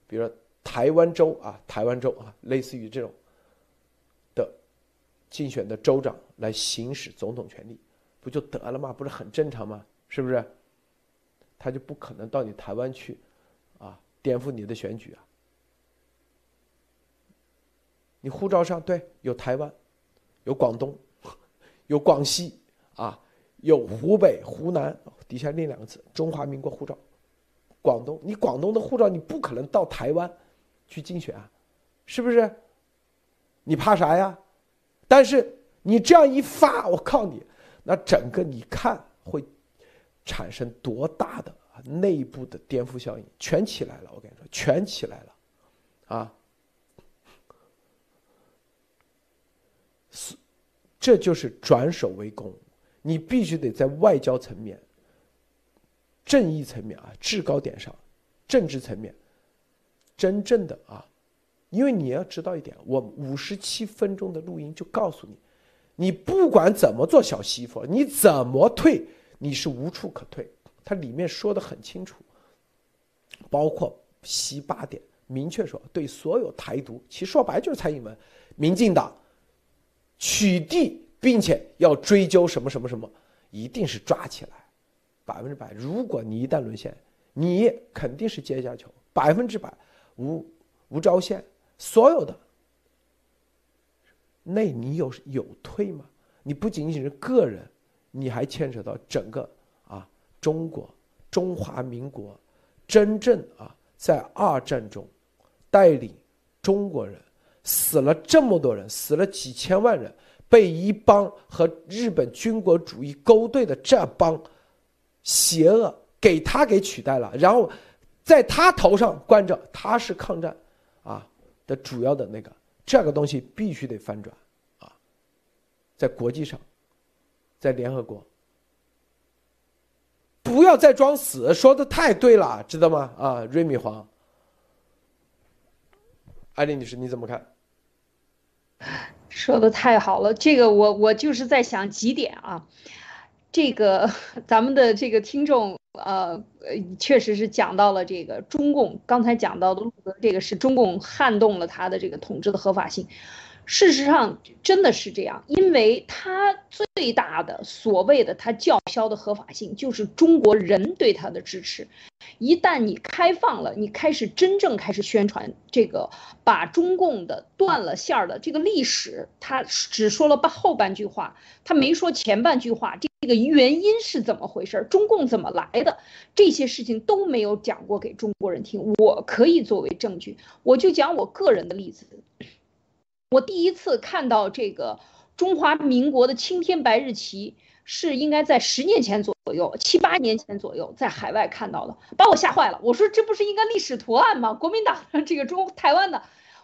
比如说台湾州啊，台湾州啊，类似于这种的。竞选的州长来行使总统权力，不就得了吗？不是很正常吗？是不是？他就不可能到你台湾去，啊，颠覆你的选举啊！你护照上对有台湾，有广东，有广西啊，有湖北、湖南，底下另两个字“中华民国护照”。广东，你广东的护照，你不可能到台湾去竞选啊，是不是？你怕啥呀？但是你这样一发，我靠你，那整个你看会产生多大的内部的颠覆效应？全起来了，我跟你说，全起来了，啊，是，这就是转守为攻，你必须得在外交层面、正义层面啊制高点上，政治层面，真正的啊。因为你要知道一点，我五十七分钟的录音就告诉你，你不管怎么做小媳妇，你怎么退，你是无处可退。它里面说的很清楚，包括七八点，明确说对所有台独，其实说白就是蔡英文、民进党取缔，并且要追究什么什么什么，一定是抓起来，百分之百。如果你一旦沦陷，你肯定是阶下囚，百分之百无无招线。所有的，那你有有退吗？你不仅仅是个人，你还牵扯到整个啊中国中华民国真正啊在二战中带领中国人死了这么多人，死了几千万人，被一帮和日本军国主义勾兑的这帮邪恶给他给取代了，然后在他头上关着他是抗战啊。的主要的那个这个东西必须得翻转，啊，在国际上，在联合国，不要再装死，说的太对了，知道吗？啊，瑞米黄，艾丽女士你怎么看？说的太好了，这个我我就是在想几点啊，这个咱们的这个听众。呃，确实是讲到了这个中共刚才讲到的路德，这个是中共撼动了他的这个统治的合法性。事实上真的是这样，因为他最大的所谓的他叫嚣的合法性，就是中国人对他的支持。一旦你开放了，你开始真正开始宣传这个，把中共的断了线儿的这个历史，他只说了半后半句话，他没说前半句话。这这个原因是怎么回事？中共怎么来的？这些事情都没有讲过给中国人听。我可以作为证据，我就讲我个人的例子。我第一次看到这个中华民国的青天白日旗，是应该在十年前左右，七八年前左右，在海外看到的，把我吓坏了。我说这不是应该历史图案吗？国民党这个中台湾的，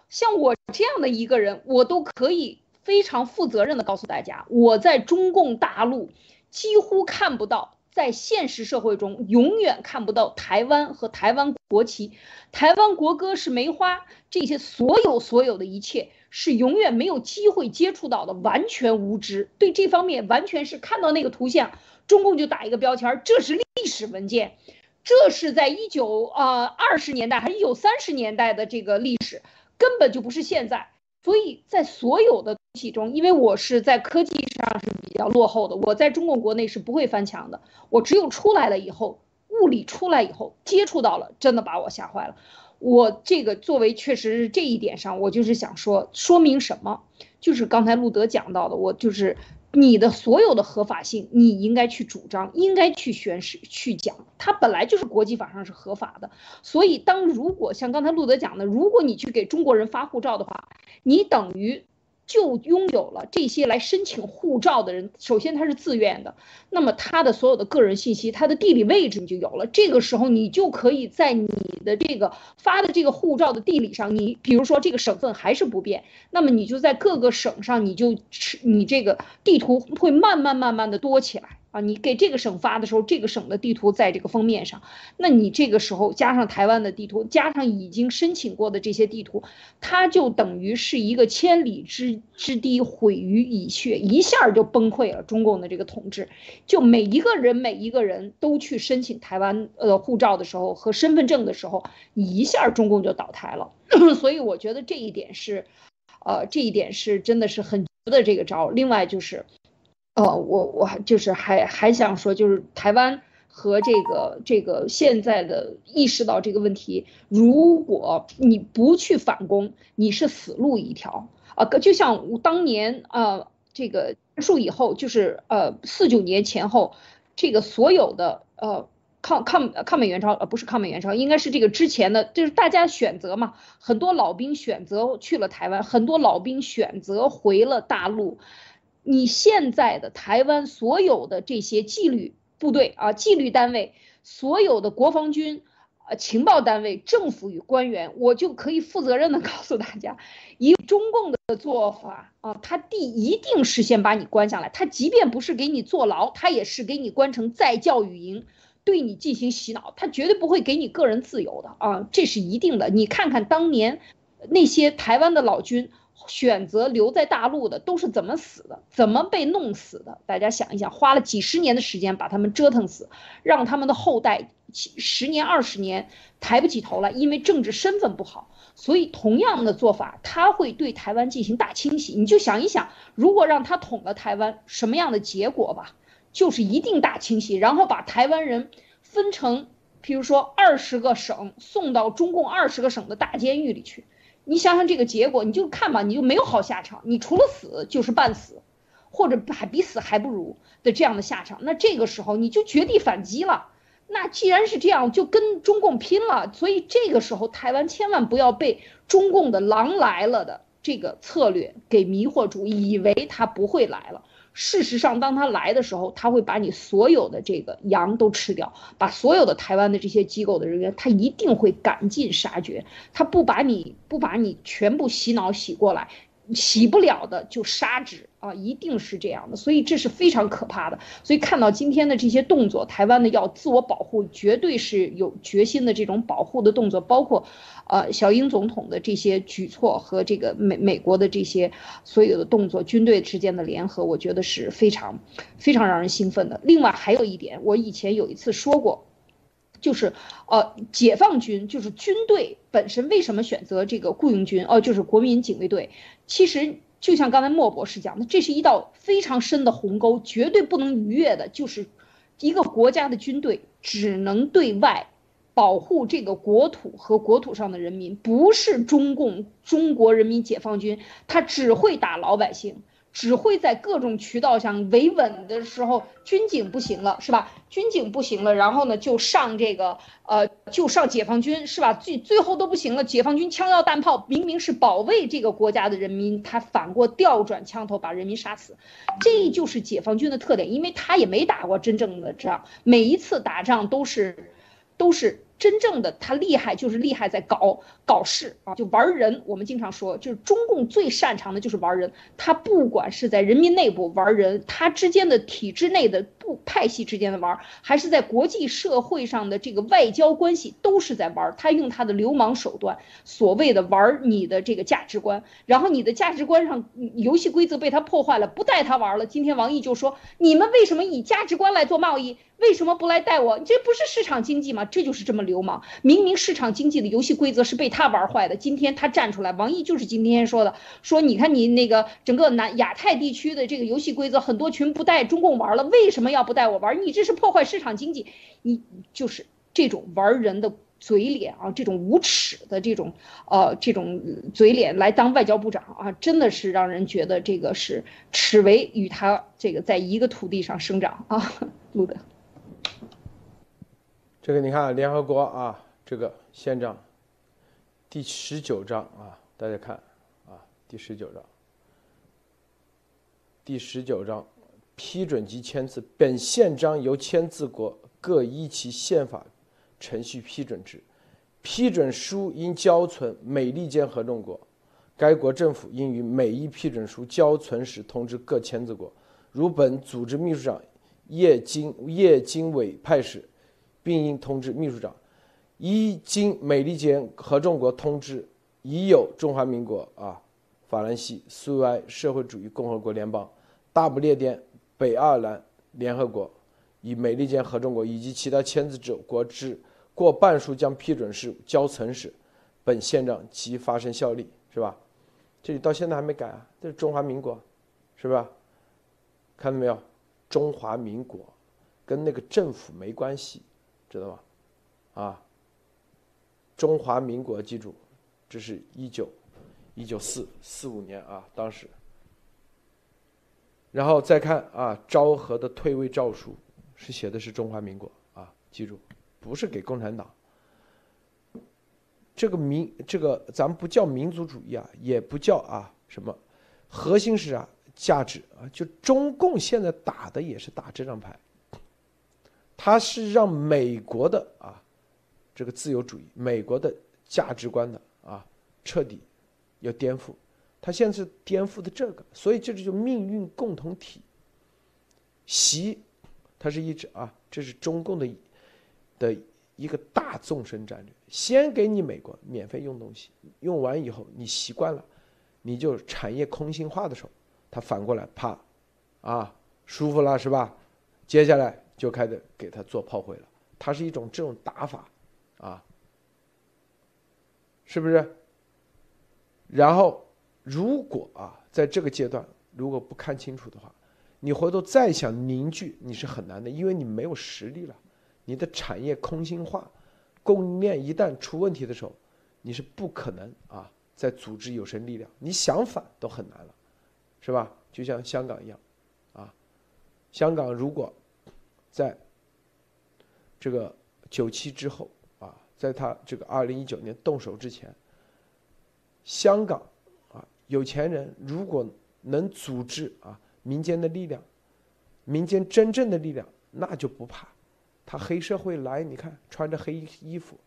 像我这样的一个人，我都可以非常负责任的告诉大家，我在中共大陆几乎看不到，在现实社会中永远看不到台湾和台湾国旗，台湾国歌是梅花，这些所有所有的一切。是永远没有机会接触到的，完全无知。对这方面完全是看到那个图像，中共就打一个标签，这是历史文件，这是在一九啊二十年代还是一九三十年代的这个历史，根本就不是现在。所以在所有的东西中，因为我是在科技上是比较落后的，我在中国国内是不会翻墙的。我只有出来了以后，物理出来以后接触到了，真的把我吓坏了。我这个作为确实是这一点上，我就是想说，说明什么？就是刚才路德讲到的，我就是。你的所有的合法性，你应该去主张，应该去宣誓，去讲。它本来就是国际法上是合法的，所以当如果像刚才路德讲的，如果你去给中国人发护照的话，你等于。就拥有了这些来申请护照的人，首先他是自愿的，那么他的所有的个人信息，他的地理位置你就有了。这个时候你就可以在你的这个发的这个护照的地理上，你比如说这个省份还是不变，那么你就在各个省上，你就你这个地图会慢慢慢慢的多起来。啊，你给这个省发的时候，这个省的地图在这个封面上，那你这个时候加上台湾的地图，加上已经申请过的这些地图，它就等于是一个千里之之堤毁于蚁穴，一下就崩溃了。中共的这个统治，就每一个人每一个人都去申请台湾呃护照的时候和身份证的时候，你一下中共就倒台了。所以我觉得这一点是，呃，这一点是真的是很绝的这个招。另外就是。呃，我我还就是还还想说，就是台湾和这个这个现在的意识到这个问题，如果你不去反攻，你是死路一条啊！就像当年呃这个结束以后，就是呃四九年前后，这个所有的呃抗抗抗美援朝呃不是抗美援朝，应该是这个之前的，就是大家选择嘛，很多老兵选择去了台湾，很多老兵选择回了大陆。你现在的台湾所有的这些纪律部队啊，纪律单位，所有的国防军，呃，情报单位，政府与官员，我就可以负责任的 告诉大家，以中共的做法啊，他第一定是先把你关下来，他即便不是给你坐牢，他也是给你关成再教育营，对你进行洗脑，他绝对不会给你个人自由的啊，这是一定的。你看看当年那些台湾的老军。选择留在大陆的都是怎么死的？怎么被弄死的？大家想一想，花了几十年的时间把他们折腾死，让他们的后代十年二十年抬不起头来，因为政治身份不好。所以同样的做法，他会对台湾进行大清洗。你就想一想，如果让他统了台湾，什么样的结果吧？就是一定大清洗，然后把台湾人分成，譬如说二十个省，送到中共二十个省的大监狱里去。你想想这个结果，你就看吧，你就没有好下场。你除了死就是半死，或者还比死还不如的这样的下场。那这个时候你就绝地反击了。那既然是这样，就跟中共拼了。所以这个时候台湾千万不要被中共的“狼来了”的这个策略给迷惑住，以为他不会来了。事实上，当他来的时候，他会把你所有的这个羊都吃掉，把所有的台湾的这些机构的人员，他一定会赶尽杀绝。他不把你不把你全部洗脑洗过来，洗不了的就杀之啊，一定是这样的。所以这是非常可怕的。所以看到今天的这些动作，台湾的要自我保护，绝对是有决心的这种保护的动作，包括。呃，小英总统的这些举措和这个美美国的这些所有的动作，军队之间的联合，我觉得是非常非常让人兴奋的。另外还有一点，我以前有一次说过，就是呃，解放军就是军队本身为什么选择这个雇佣军？哦，就是国民警卫队。其实就像刚才莫博士讲的，这是一道非常深的鸿沟，绝对不能逾越的。就是一个国家的军队只能对外。保护这个国土和国土上的人民，不是中共中国人民解放军，他只会打老百姓，只会在各种渠道上维稳的时候，军警不行了，是吧？军警不行了，然后呢就上这个，呃，就上解放军，是吧？最最后都不行了，解放军枪药弹炮明明是保卫这个国家的人民，他反过调转枪头把人民杀死，这就是解放军的特点，因为他也没打过真正的仗，每一次打仗都是，都是。真正的他厉害，就是厉害在搞搞事啊，就玩人。我们经常说，就是中共最擅长的就是玩人。他不管是在人民内部玩人，他之间的体制内的不派系之间的玩，还是在国际社会上的这个外交关系，都是在玩。他用他的流氓手段，所谓的玩你的这个价值观，然后你的价值观上游戏规则被他破坏了，不带他玩了。今天王毅就说：“你们为什么以价值观来做贸易？为什么不来带我？这不是市场经济吗？这就是这么流氓。明明市场经济的游戏规则是被他玩坏的。今天他站出来，王毅就是今天说的，说你看你那个整个南亚太地区的这个游戏规则，很多群不带中共玩了，为什么要不带我玩？你这是破坏市场经济，你就是这种玩人的嘴脸啊，这种无耻的这种呃这种嘴脸来当外交部长啊，真的是让人觉得这个是耻为与他这个在一个土地上生长啊，路德。这个你看，联合国啊，这个宪章第十九章啊，大家看啊，第十九章，第十九章批准及签字，本宪章由签字国各依其宪法程序批准之。批准书应交存美利坚合众国，该国政府应于每一批准书交存时通知各签字国。如本组织秘书长叶经叶经委派时。并应通知秘书长，一经美利坚合众国通知，已有中华民国啊、法兰西苏维埃社会主义共和国联邦、大不列颠北爱尔兰联合国与美利坚合众国以及其他签字者国之过半数将批准事交存时，本宪章即发生效力，是吧？这里到现在还没改啊，这是中华民国，是吧？看到没有？中华民国跟那个政府没关系。知道吧？啊，中华民国，记住，这是一九一九四四五年啊，当时。然后再看啊，昭和的退位诏书是写的是中华民国啊，记住，不是给共产党。这个民，这个咱们不叫民族主义啊，也不叫啊什么，核心是啊价值啊，就中共现在打的也是打这张牌。他是让美国的啊，这个自由主义、美国的价值观的啊，彻底要颠覆。他现在是颠覆的这个，所以这就叫命运共同体。习，它是一直啊，这是中共的的一个大纵深战略。先给你美国免费用东西，用完以后你习惯了，你就产业空心化的时候，他反过来啪，啊，舒服了是吧？接下来。就开始给他做炮灰了，它是一种这种打法，啊，是不是？然后如果啊，在这个阶段如果不看清楚的话，你回头再想凝聚，你是很难的，因为你没有实力了，你的产业空心化，供应链一旦出问题的时候，你是不可能啊再组织有生力量，你想反都很难了，是吧？就像香港一样，啊，香港如果。在这个九七之后啊，在他这个二零一九年动手之前，香港啊，有钱人如果能组织啊民间的力量，民间真正的力量，那就不怕。他黑社会来，你看穿着黑衣服，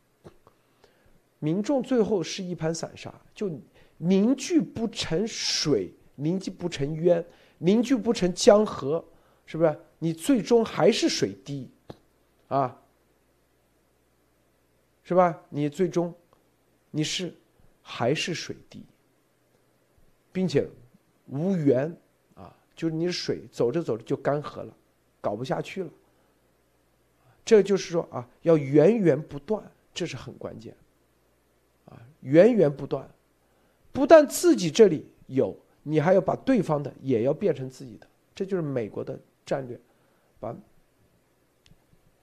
民众最后是一盘散沙，就凝聚不成水，凝聚不成渊，凝聚不成江河，是不是？你最终还是水滴，啊，是吧？你最终你是还是水滴，并且无源啊，就是你水走着走着就干涸了，搞不下去了。这就是说啊，要源源不断，这是很关键，啊，源源不断，不但自己这里有，你还要把对方的也要变成自己的，这就是美国的战略。把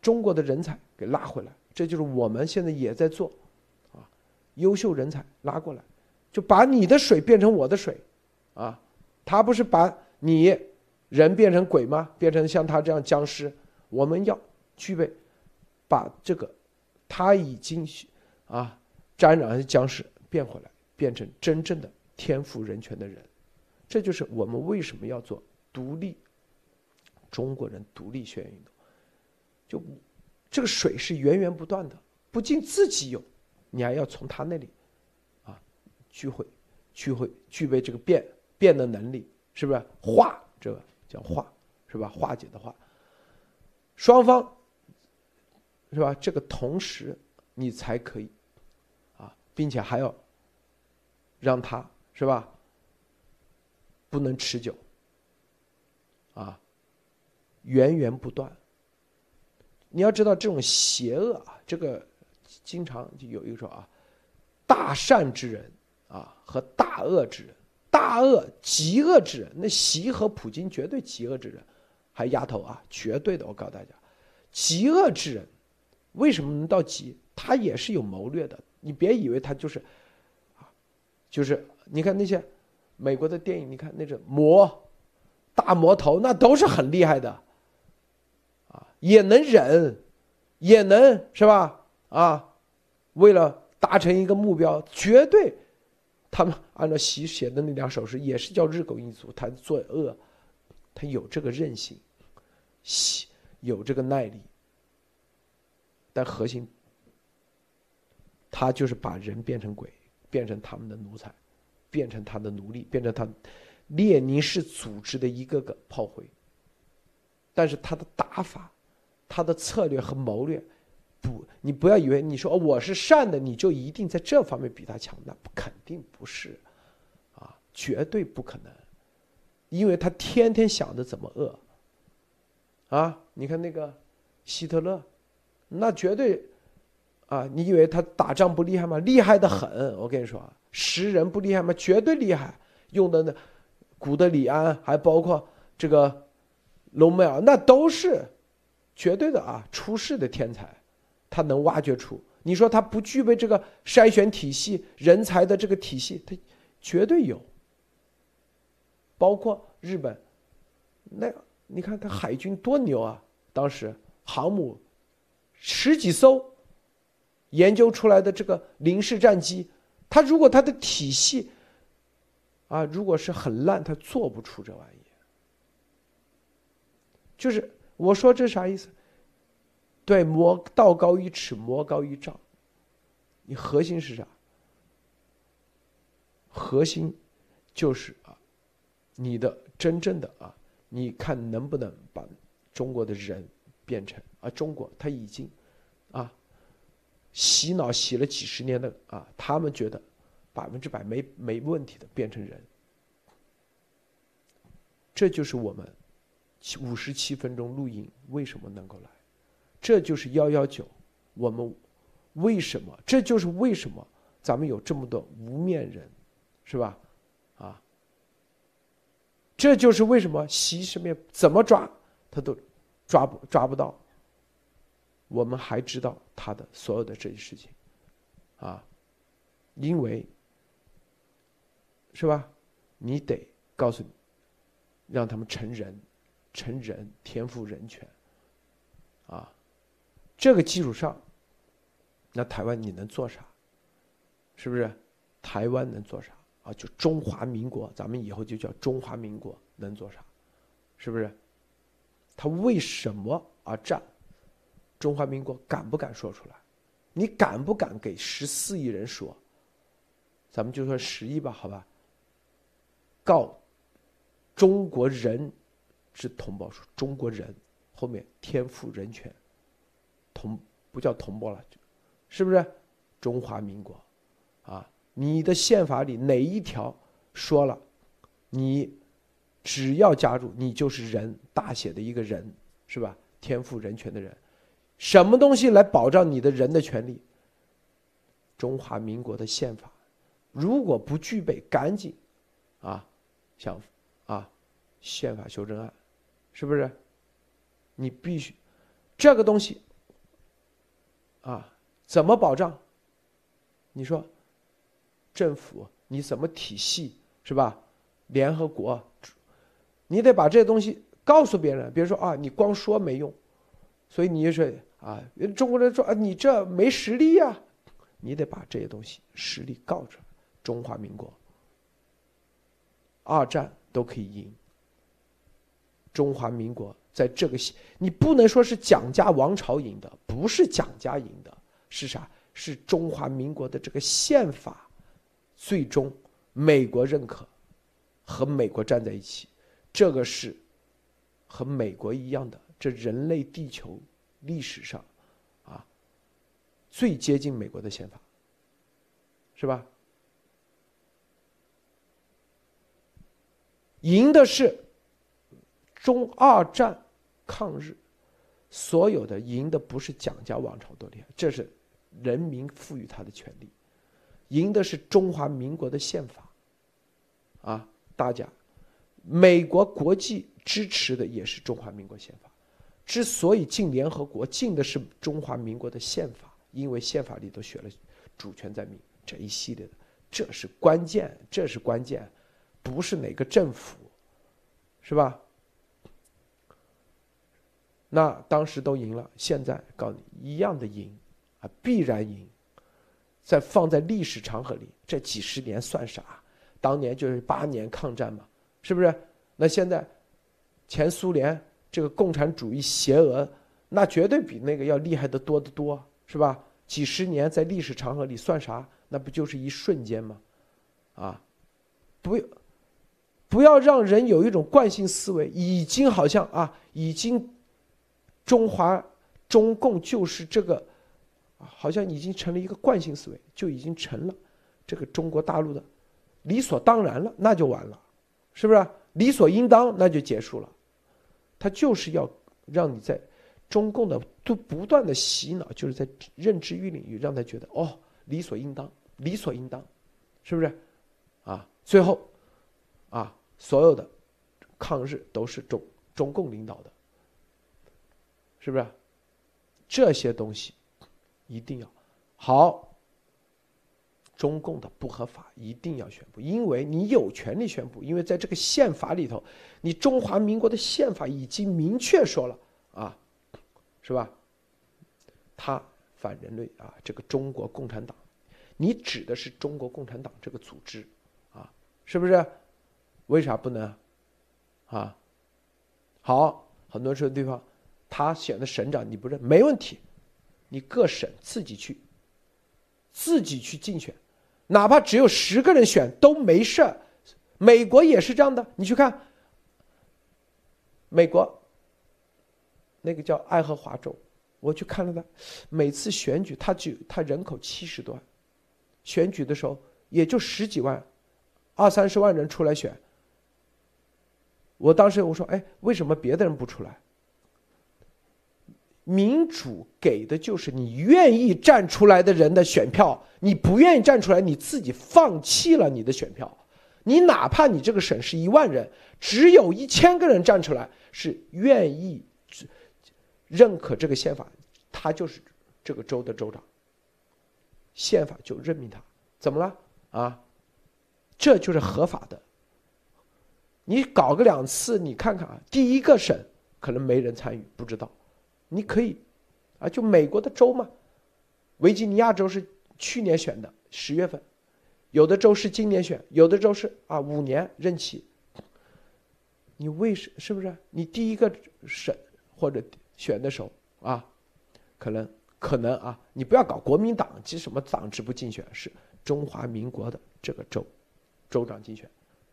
中国的人才给拉回来，这就是我们现在也在做，啊，优秀人才拉过来，就把你的水变成我的水，啊，他不是把你人变成鬼吗？变成像他这样僵尸？我们要具备把这个他已经啊沾染的僵尸变回来，变成真正的天赋人权的人，这就是我们为什么要做独立。中国人独立宣言运动，就这个水是源源不断的，不仅自己有，你还要从他那里啊聚会、聚会具备这个变变的能力，是不是化？这个叫化，是吧？化解的化。双方是吧？这个同时你才可以啊，并且还要让他是吧？不能持久啊，源源不断。你要知道，这种邪恶啊，这个经常就有一个说啊，大善之人啊和大恶之人，大恶极恶之人，那习和普京绝对极恶之人，还丫头啊，绝对的，我告诉大家，极恶之人为什么能到极？他也是有谋略的，你别以为他就是啊，就是你看那些美国的电影，你看那种魔大魔头，那都是很厉害的。也能忍，也能是吧？啊，为了达成一个目标，绝对，他们按照习写的那两首诗，也是叫日狗一族，他作恶，他有这个韧性，习有这个耐力，但核心，他就是把人变成鬼，变成他们的奴才，变成他的奴隶，变成他列宁式组织的一个个炮灰，但是他的打法。他的策略和谋略，不，你不要以为你说我是善的，你就一定在这方面比他强，那不肯定不是，啊，绝对不可能，因为他天天想着怎么恶，啊，你看那个希特勒，那绝对，啊，你以为他打仗不厉害吗？厉害的很，我跟你说啊，识人不厉害吗？绝对厉害，用的那古德里安，还包括这个隆美尔，那都是。绝对的啊，出世的天才，他能挖掘出。你说他不具备这个筛选体系、人才的这个体系，他绝对有。包括日本，那你看他海军多牛啊！当时航母十几艘，研究出来的这个零式战机，他如果他的体系啊，如果是很烂，他做不出这玩意就是。我说这啥意思？对，魔道高一尺，魔高一丈。你核心是啥？核心就是啊，你的真正的啊，你看能不能把中国的人变成啊？中国他已经啊洗脑洗了几十年的啊，他们觉得百分之百没没问题的变成人，这就是我们。五十七分钟录音为什么能够来？这就是幺幺九，我们为什么？这就是为什么咱们有这么多无面人，是吧？啊，这就是为什么习什么怎么抓他都抓不抓不到。我们还知道他的所有的这些事情，啊，因为是吧？你得告诉你，让他们成人。成人天赋人权，啊，这个基础上，那台湾你能做啥？是不是？台湾能做啥？啊，就中华民国，咱们以后就叫中华民国，能做啥？是不是？他为什么而战？中华民国敢不敢说出来？你敢不敢给十四亿人说？咱们就说十亿吧，好吧？告中国人。是同胞说中国人后面天赋人权，同不叫同胞了，是不是？中华民国，啊，你的宪法里哪一条说了，你只要加入，你就是人，大写的一个人，是吧？天赋人权的人，什么东西来保障你的人的权利？中华民国的宪法，如果不具备，赶紧，啊，想啊，宪法修正案。是不是？你必须这个东西啊，怎么保障？你说政府你怎么体系是吧？联合国，你得把这些东西告诉别人。比如说啊，你光说没用，所以你就说啊，中国人说啊，你这没实力呀，你得把这些东西实力告诉。中华民国二战都可以赢。中华民国在这个，你不能说是蒋家王朝赢的，不是蒋家赢的，是啥？是中华民国的这个宪法，最终美国认可，和美国站在一起，这个是和美国一样的这人类地球历史上啊最接近美国的宪法，是吧？赢的是中二战抗日，所有的赢的不是蒋家王朝多厉害，这是人民赋予他的权利，赢的是中华民国的宪法，啊，大家，美国国际支持的也是中华民国宪法，之所以进联合国，进的是中华民国的宪法，因为宪法里都写了主权在民这一系列的，这是关键，这是关键。不是哪个政府，是吧？那当时都赢了，现在告诉你一样的赢，啊，必然赢。在放在历史长河里，这几十年算啥？当年就是八年抗战嘛，是不是？那现在，前苏联这个共产主义邪恶，那绝对比那个要厉害的多得多，是吧？几十年在历史长河里算啥？那不就是一瞬间吗？啊，不。不要让人有一种惯性思维，已经好像啊，已经中华中共就是这个，好像已经成了一个惯性思维，就已经成了这个中国大陆的理所当然了，那就完了，是不是？理所应当，那就结束了。他就是要让你在中共的都不断的洗脑，就是在认知域领域让他觉得哦，理所应当，理所应当，是不是？啊，最后啊。所有的抗日都是中中共领导的，是不是？这些东西一定要好。中共的不合法一定要宣布，因为你有权利宣布，因为在这个宪法里头，你中华民国的宪法已经明确说了啊，是吧？他反人类啊，这个中国共产党，你指的是中国共产党这个组织啊，是不是？为啥不能？啊，好，很多说对方，他选的省长你不认，没问题，你各省自己去，自己去竞选，哪怕只有十个人选都没事儿美国也是这样的，你去看，美国那个叫爱荷华州，我去看了他，每次选举他就他人口七十多万，选举的时候也就十几万，二三十万人出来选。我当时我说，哎，为什么别的人不出来？民主给的就是你愿意站出来的人的选票，你不愿意站出来，你自己放弃了你的选票。你哪怕你这个省是一万人，只有一千个人站出来是愿意认可这个宪法，他就是这个州的州长。宪法就任命他，怎么了啊？这就是合法的。你搞个两次，你看看啊，第一个省可能没人参与，不知道。你可以，啊，就美国的州嘛，维吉尼亚州是去年选的十月份，有的州是今年选，有的州是啊五年任期。你为什是不是？你第一个省或者选的时候啊，可能可能啊，你不要搞国民党及什么党支部竞选，是中华民国的这个州州长竞选，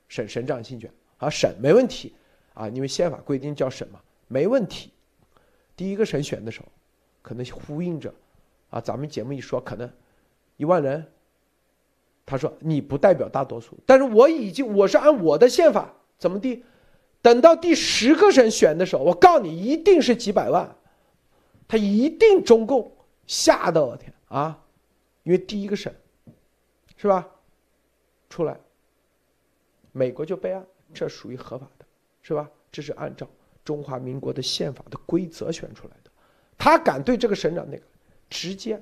省省长竞选。啊，省没问题，啊，因为宪法规定叫省嘛，没问题。第一个省选的时候，可能呼应着，啊，咱们节目一说，可能一万人，他说你不代表大多数，但是我已经我是按我的宪法怎么地，等到第十个省选的时候，我告诉你，一定是几百万，他一定中共吓得我天啊，因为第一个省，是吧？出来，美国就备案。这属于合法的，是吧？这是按照中华民国的宪法的规则选出来的。他敢对这个省长那个，直接，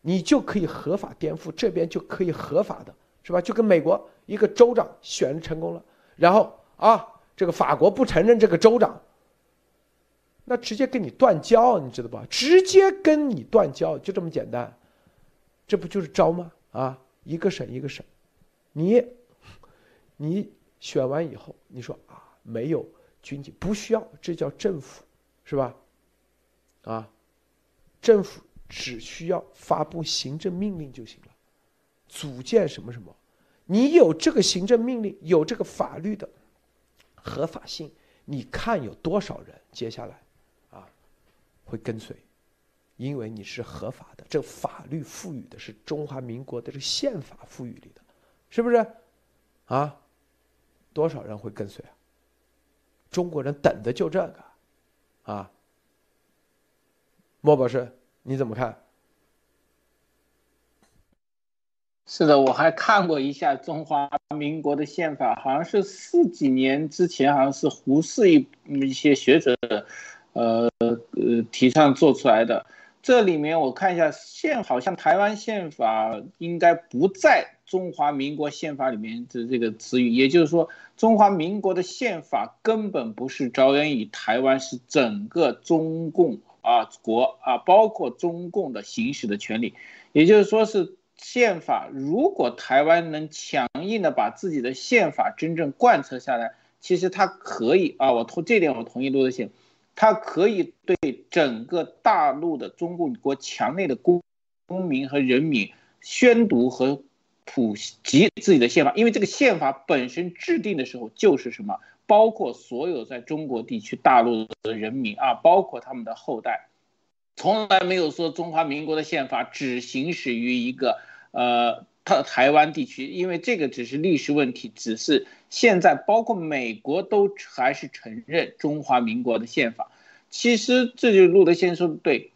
你就可以合法颠覆，这边就可以合法的，是吧？就跟美国一个州长选成功了，然后啊，这个法国不承认这个州长，那直接跟你断交，你知道吧？直接跟你断交，就这么简单，这不就是招吗？啊，一个省一个省，你，你。选完以后，你说啊，没有军警不需要，这叫政府，是吧？啊，政府只需要发布行政命令就行了，组建什么什么，你有这个行政命令，有这个法律的合法性，你看有多少人接下来啊会跟随，因为你是合法的，这法律赋予的是中华民国的这宪法赋予你的，是不是？啊，多少人会跟随啊？中国人等的就这个，啊，莫博士你怎么看？是的，我还看过一下中华民国的宪法，好像是四几年之前，好像是胡适一一些学者，呃呃提倡做出来的。这里面我看一下宪，好像台湾宪法应该不在中华民国宪法里面的这个词语，也就是说，中华民国的宪法根本不是着眼于台湾，是整个中共啊国啊，包括中共的行使的权利，也就是说是。宪法如果台湾能强硬的把自己的宪法真正贯彻下来，其实它可以啊，我同这点我同意陆德信，它可以对整个大陆的中共国强内的公公民和人民宣读和普及自己的宪法，因为这个宪法本身制定的时候就是什么，包括所有在中国地区大陆的人民啊，包括他们的后代，从来没有说中华民国的宪法只行使于一个。呃，他台湾地区，因为这个只是历史问题，只是现在包括美国都还是承认中华民国的宪法。其实这就是路德先生说的对，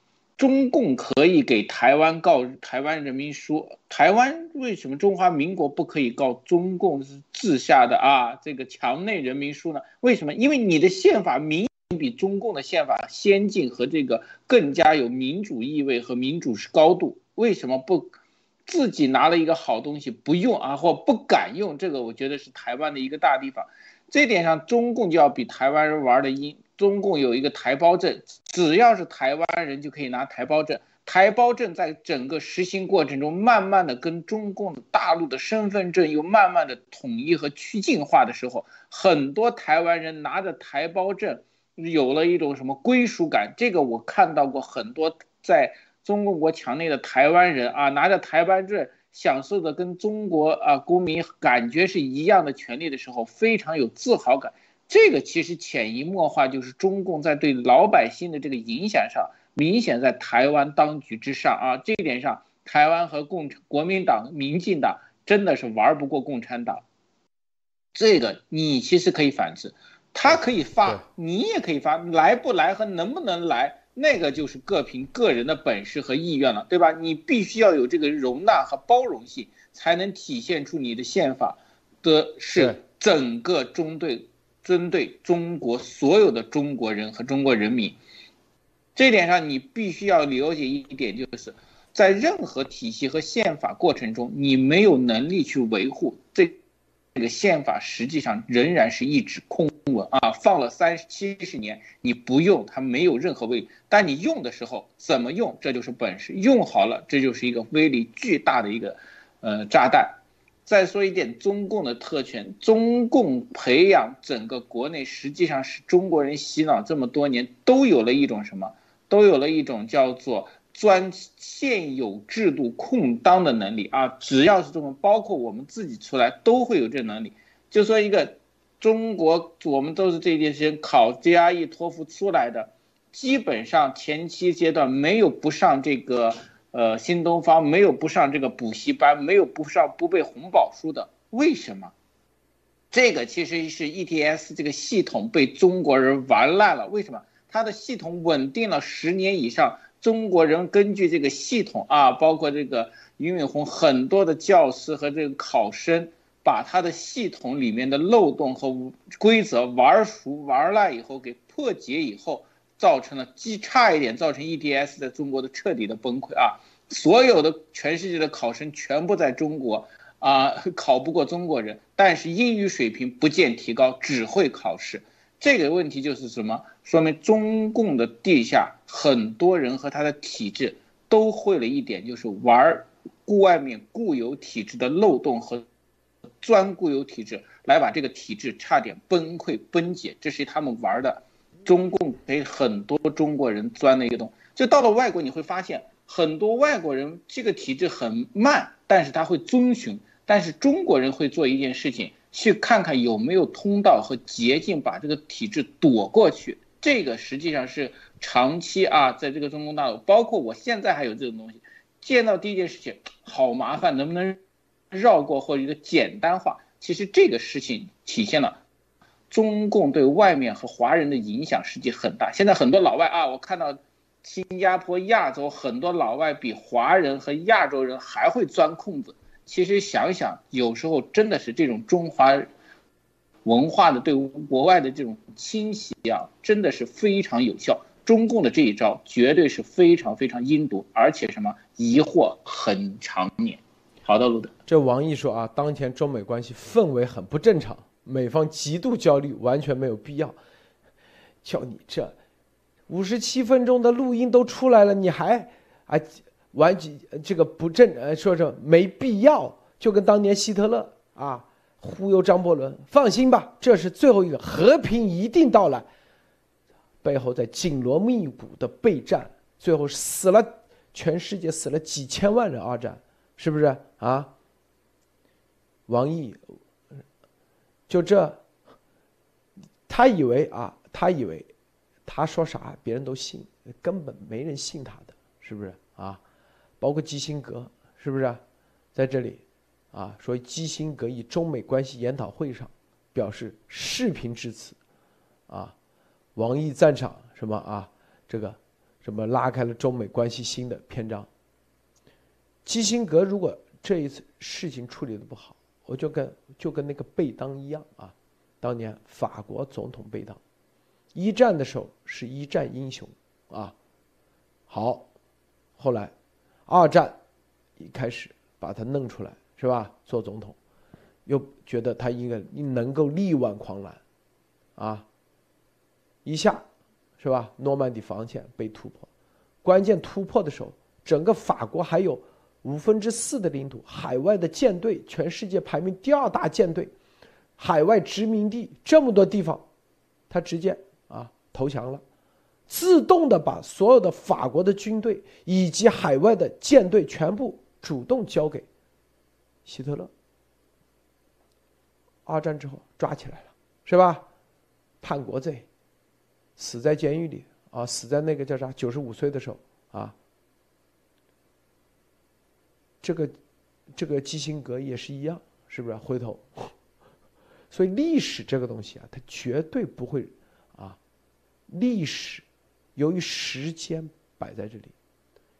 中共可以给台湾告台湾人民书，台湾为什么中华民国不可以告中共是治下的啊？这个墙内人民书呢？为什么？因为你的宪法明显比中共的宪法先进和这个更加有民主意味和民主是高度，为什么不？自己拿了一个好东西不用啊，或不敢用，这个我觉得是台湾的一个大地方。这点上，中共就要比台湾人玩的阴。中共有一个台胞证，只要是台湾人就可以拿台胞证。台胞证在整个实行过程中，慢慢的跟中共的大陆的身份证又慢慢的统一和趋近化的时候，很多台湾人拿着台胞证，有了一种什么归属感。这个我看到过很多在。中共国墙内的台湾人啊，拿着台湾证，享受的跟中国啊公民感觉是一样的权利的时候，非常有自豪感。这个其实潜移默化就是中共在对老百姓的这个影响上，明显在台湾当局之上啊。这一点上，台湾和共国民党、民进党真的是玩不过共产党。这个你其实可以反制，他可以发，你也可以发，来不来和能不能来。那个就是各凭个人的本事和意愿了，对吧？你必须要有这个容纳和包容性，才能体现出你的宪法的是整个中对针对中国所有的中国人和中国人民。这点上，你必须要了解一点，就是在任何体系和宪法过程中，你没有能力去维护这。这个宪法实际上仍然是一纸空文啊，放了三十七十年，你不用它没有任何威力，但你用的时候怎么用，这就是本事。用好了，这就是一个威力巨大的一个呃炸弹。再说一点，中共的特权，中共培养整个国内，实际上是中国人洗脑这么多年，都有了一种什么，都有了一种叫做。钻现有制度空当的能力啊，只要是这种，包括我们自己出来都会有这能力。就说一个中国，我们都是这些些考 GRE、托福出来的，基本上前期阶段没有不上这个呃新东方，没有不上这个补习班，没有不上不背红宝书的，为什么？这个其实是 ETS 这个系统被中国人玩烂了。为什么？它的系统稳定了十年以上。中国人根据这个系统啊，包括这个俞敏洪很多的教师和这个考生，把他的系统里面的漏洞和规则玩熟玩烂以后，给破解以后，造成了极差一点，造成 EDS 在中国的彻底的崩溃啊！所有的全世界的考生全部在中国啊，考不过中国人，但是英语水平不见提高，只会考试。这个问题就是什么？说明中共的地下很多人和他的体制都会了一点，就是玩固外面固有体制的漏洞和钻固有体制，来把这个体制差点崩溃崩解。这是他们玩的。中共给很多中国人钻了一个洞。就到了外国，你会发现很多外国人这个体制很慢，但是他会遵循。但是中国人会做一件事情。去看看有没有通道和捷径，把这个体制躲过去。这个实际上是长期啊，在这个中共大陆，包括我现在还有这种东西，见到第一件事情好麻烦，能不能绕过或者一个简单化？其实这个事情体现了中共对外面和华人的影响实际很大。现在很多老外啊，我看到新加坡、亚洲很多老外比华人和亚洲人还会钻空子。其实想想，有时候真的是这种中华文化的对国外的这种侵袭啊，真的是非常有效。中共的这一招绝对是非常非常阴毒，而且什么疑惑很长年。好的，路德，这王毅说啊，当前中美关系氛围很不正常，美方极度焦虑，完全没有必要。叫你这五十七分钟的录音都出来了，你还啊？完全这个不正，呃，说说没必要，就跟当年希特勒啊忽悠张伯伦，放心吧，这是最后一个和平一定到来。背后在紧锣密鼓的备战，最后死了，全世界死了几千万人，二战是不是啊？王毅就这，他以为啊，他以为他说啥别人都信，根本没人信他的，是不是啊？包括基辛格是不是，在这里，啊，说基辛格以中美关系研讨会上表示视频致辞，啊，王毅赞赏什么啊？这个什么拉开了中美关系新的篇章。基辛格如果这一次事情处理的不好，我就跟就跟那个贝当一样啊，当年法国总统贝当，一战的时候是一战英雄啊，好，后来。二战一开始把他弄出来是吧？做总统，又觉得他应该能够力挽狂澜，啊，一下是吧？诺曼底防线被突破，关键突破的时候，整个法国还有五分之四的领土，海外的舰队，全世界排名第二大舰队，海外殖民地这么多地方，他直接啊投降了。自动的把所有的法国的军队以及海外的舰队全部主动交给希特勒。二战之后抓起来了，是吧？叛国罪，死在监狱里啊！死在那个叫啥？九十五岁的时候啊。这个这个基辛格也是一样，是不是？回头，所以历史这个东西啊，它绝对不会啊，历史。由于时间摆在这里，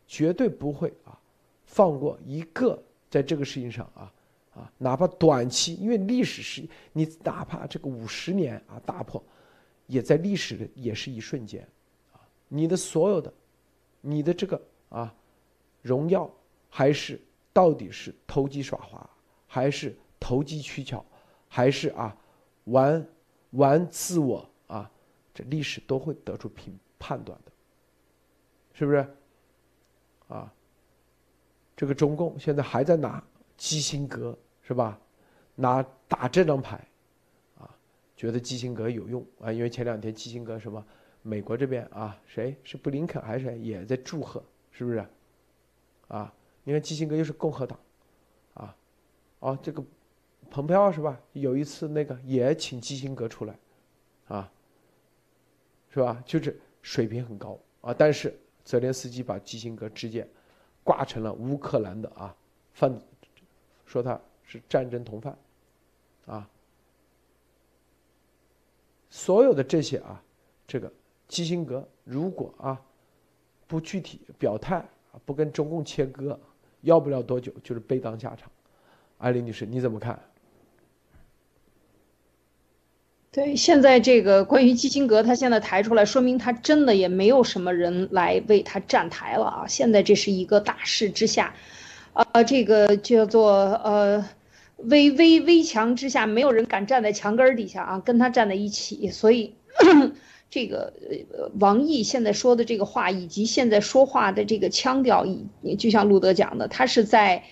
绝对不会啊放过一个在这个事情上啊啊，哪怕短期，因为历史是你哪怕这个五十年啊打破，也在历史的也是一瞬间，啊，你的所有的，你的这个啊荣耀，还是到底是投机耍滑，还是投机取巧，还是啊玩玩自我啊，这历史都会得出评。判断的，是不是？啊，这个中共现在还在拿基辛格是吧？拿打这张牌，啊，觉得基辛格有用啊，因为前两天基辛格什么，美国这边啊，谁是布林肯还是谁也在祝贺，是不是？啊，你看基辛格又是共和党，啊，哦，这个蓬佩奥是吧？有一次那个也请基辛格出来，啊，是吧？就是。水平很高啊，但是泽连斯基把基辛格直接挂成了乌克兰的啊犯，说他是战争同犯，啊，所有的这些啊，这个基辛格如果啊不具体表态，不跟中共切割，要不了多久就是被当下场。艾琳女士，你怎么看？对，现在这个关于基辛格，他现在抬出来，说明他真的也没有什么人来为他站台了啊！现在这是一个大势之下，呃，这个叫做呃，危危危墙之下，没有人敢站在墙根底下啊，跟他站在一起。所以，这个王毅现在说的这个话，以及现在说话的这个腔调，以就像路德讲的，他是在，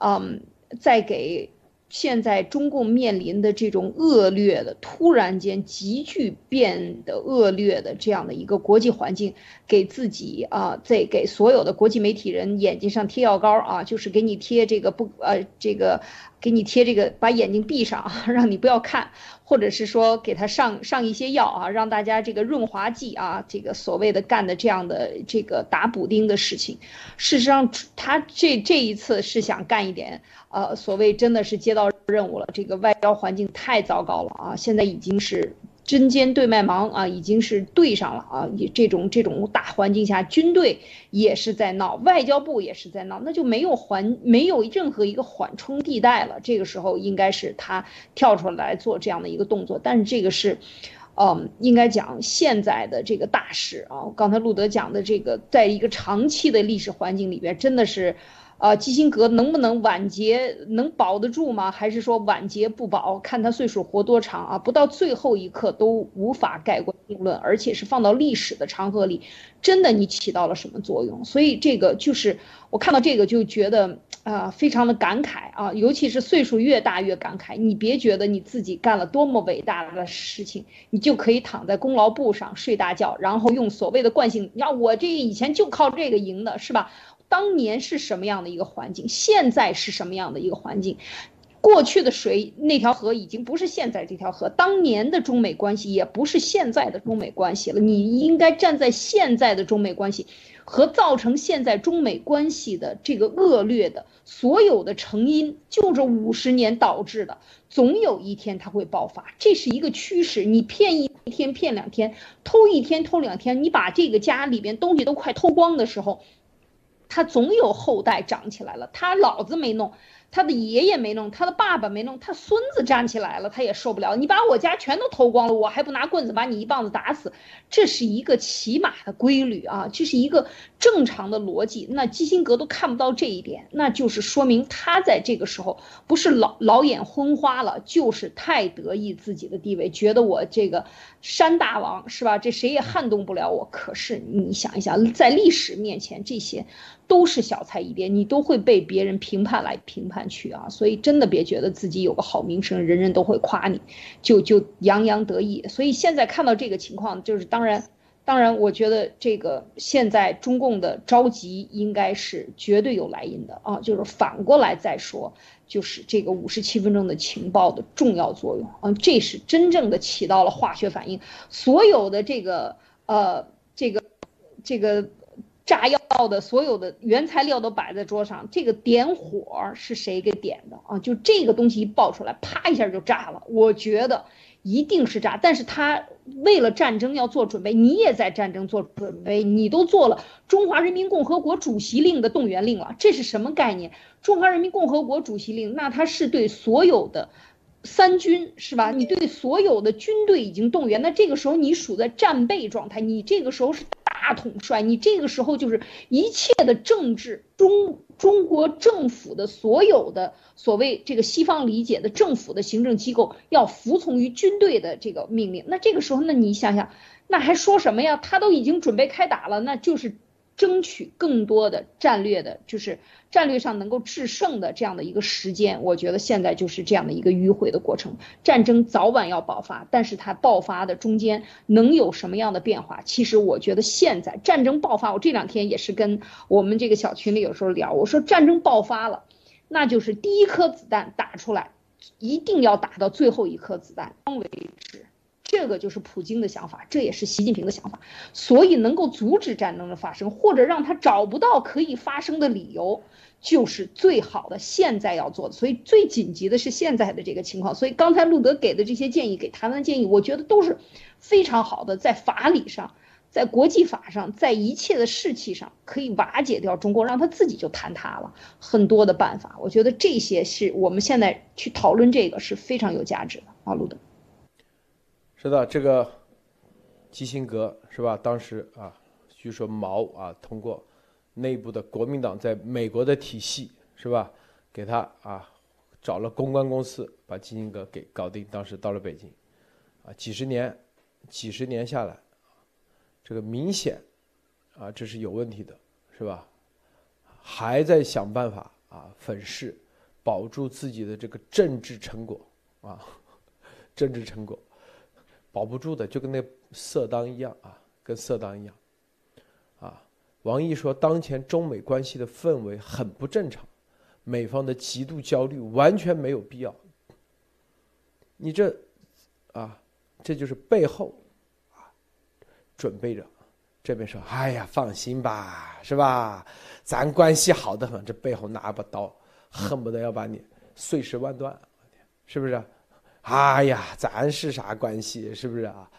嗯，在给。现在中共面临的这种恶劣的、突然间急剧变得恶劣的这样的一个国际环境，给自己啊，在给所有的国际媒体人眼睛上贴药膏啊，就是给你贴这个不呃这个，给你贴这个把眼睛闭上，让你不要看，或者是说给他上上一些药啊，让大家这个润滑剂啊，这个所谓的干的这样的这个打补丁的事情，事实上他这这一次是想干一点。呃，所谓真的是接到任务了，这个外交环境太糟糕了啊！现在已经是针尖对麦芒啊，已经是对上了啊！这种这种大环境下，军队也是在闹，外交部也是在闹，那就没有缓，没有任何一个缓冲地带了。这个时候应该是他跳出来做这样的一个动作，但是这个是，嗯，应该讲现在的这个大事啊。刚才路德讲的这个，在一个长期的历史环境里边，真的是。啊，基辛格能不能晚节能保得住吗？还是说晚节不保？看他岁数活多长啊！不到最后一刻都无法盖棺定论，而且是放到历史的长河里，真的你起到了什么作用？所以这个就是我看到这个就觉得啊，非常的感慨啊！尤其是岁数越大越感慨。你别觉得你自己干了多么伟大的事情，你就可以躺在功劳簿上睡大觉，然后用所谓的惯性，你看我这以前就靠这个赢的，是吧？当年是什么样的一个环境？现在是什么样的一个环境？过去的水那条河已经不是现在这条河，当年的中美关系也不是现在的中美关系了。你应该站在现在的中美关系和造成现在中美关系的这个恶劣的所有的成因，就这五十年导致的，总有一天它会爆发，这是一个趋势。你骗一天骗两天，偷一天偷两天，你把这个家里边东西都快偷光的时候。他总有后代长起来了，他老子没弄。他的爷爷没弄，他的爸爸没弄，他孙子站起来了，他也受不了。你把我家全都偷光了，我还不拿棍子把你一棒子打死？这是一个起码的规律啊，这是一个正常的逻辑。那基辛格都看不到这一点，那就是说明他在这个时候不是老老眼昏花了，就是太得意自己的地位，觉得我这个山大王是吧？这谁也撼动不了我。可是你想一想，在历史面前，这些都是小菜一碟，你都会被别人评判来评判。去啊！所以真的别觉得自己有个好名声，人人都会夸你，就就洋洋得意。所以现在看到这个情况，就是当然，当然，我觉得这个现在中共的着急应该是绝对有来因的啊。就是反过来再说，就是这个五十七分钟的情报的重要作用啊，这是真正的起到了化学反应。所有的这个呃，这个这个。炸药的所有的原材料都摆在桌上，这个点火是谁给点的啊？就这个东西一爆出来，啪一下就炸了。我觉得一定是炸，但是他为了战争要做准备，你也在战争做准备，你都做了中华人民共和国主席令的动员令了，这是什么概念？中华人民共和国主席令，那他是对所有的三军是吧？你对所有的军队已经动员，那这个时候你处在战备状态，你这个时候是。大统帅，你这个时候就是一切的政治中中国政府的所有的所谓这个西方理解的政府的行政机构要服从于军队的这个命令。那这个时候，那你想想，那还说什么呀？他都已经准备开打了，那就是。争取更多的战略的，就是战略上能够制胜的这样的一个时间，我觉得现在就是这样的一个迂回的过程。战争早晚要爆发，但是它爆发的中间能有什么样的变化？其实我觉得现在战争爆发，我这两天也是跟我们这个小群里有时候聊，我说战争爆发了，那就是第一颗子弹打出来，一定要打到最后一颗子弹为止。这个就是普京的想法，这也是习近平的想法，所以能够阻止战争的发生，或者让他找不到可以发生的理由，就是最好的现在要做的。所以最紧急的是现在的这个情况。所以刚才路德给的这些建议，给台湾的建议，我觉得都是非常好的，在法理上，在国际法上，在一切的士气上，可以瓦解掉中国，让他自己就坍塌了。很多的办法，我觉得这些是我们现在去讨论这个是非常有价值的啊，路德。是的，这个基辛格是吧？当时啊，据说毛啊通过内部的国民党在美国的体系是吧，给他啊找了公关公司，把基辛格给搞定。当时到了北京，啊，几十年几十年下来，这个明显啊这是有问题的，是吧？还在想办法啊粉饰，保住自己的这个政治成果啊，政治成果保不住的，就跟那色当一样啊，跟色当一样啊。王毅说，当前中美关系的氛围很不正常，美方的极度焦虑完全没有必要。你这啊，这就是背后啊，准备着。这边说：“哎呀，放心吧，是吧？咱关系好的很，这背后拿把刀，恨不得要把你碎尸万段，是不是？哎呀，咱是啥关系？是不是啊？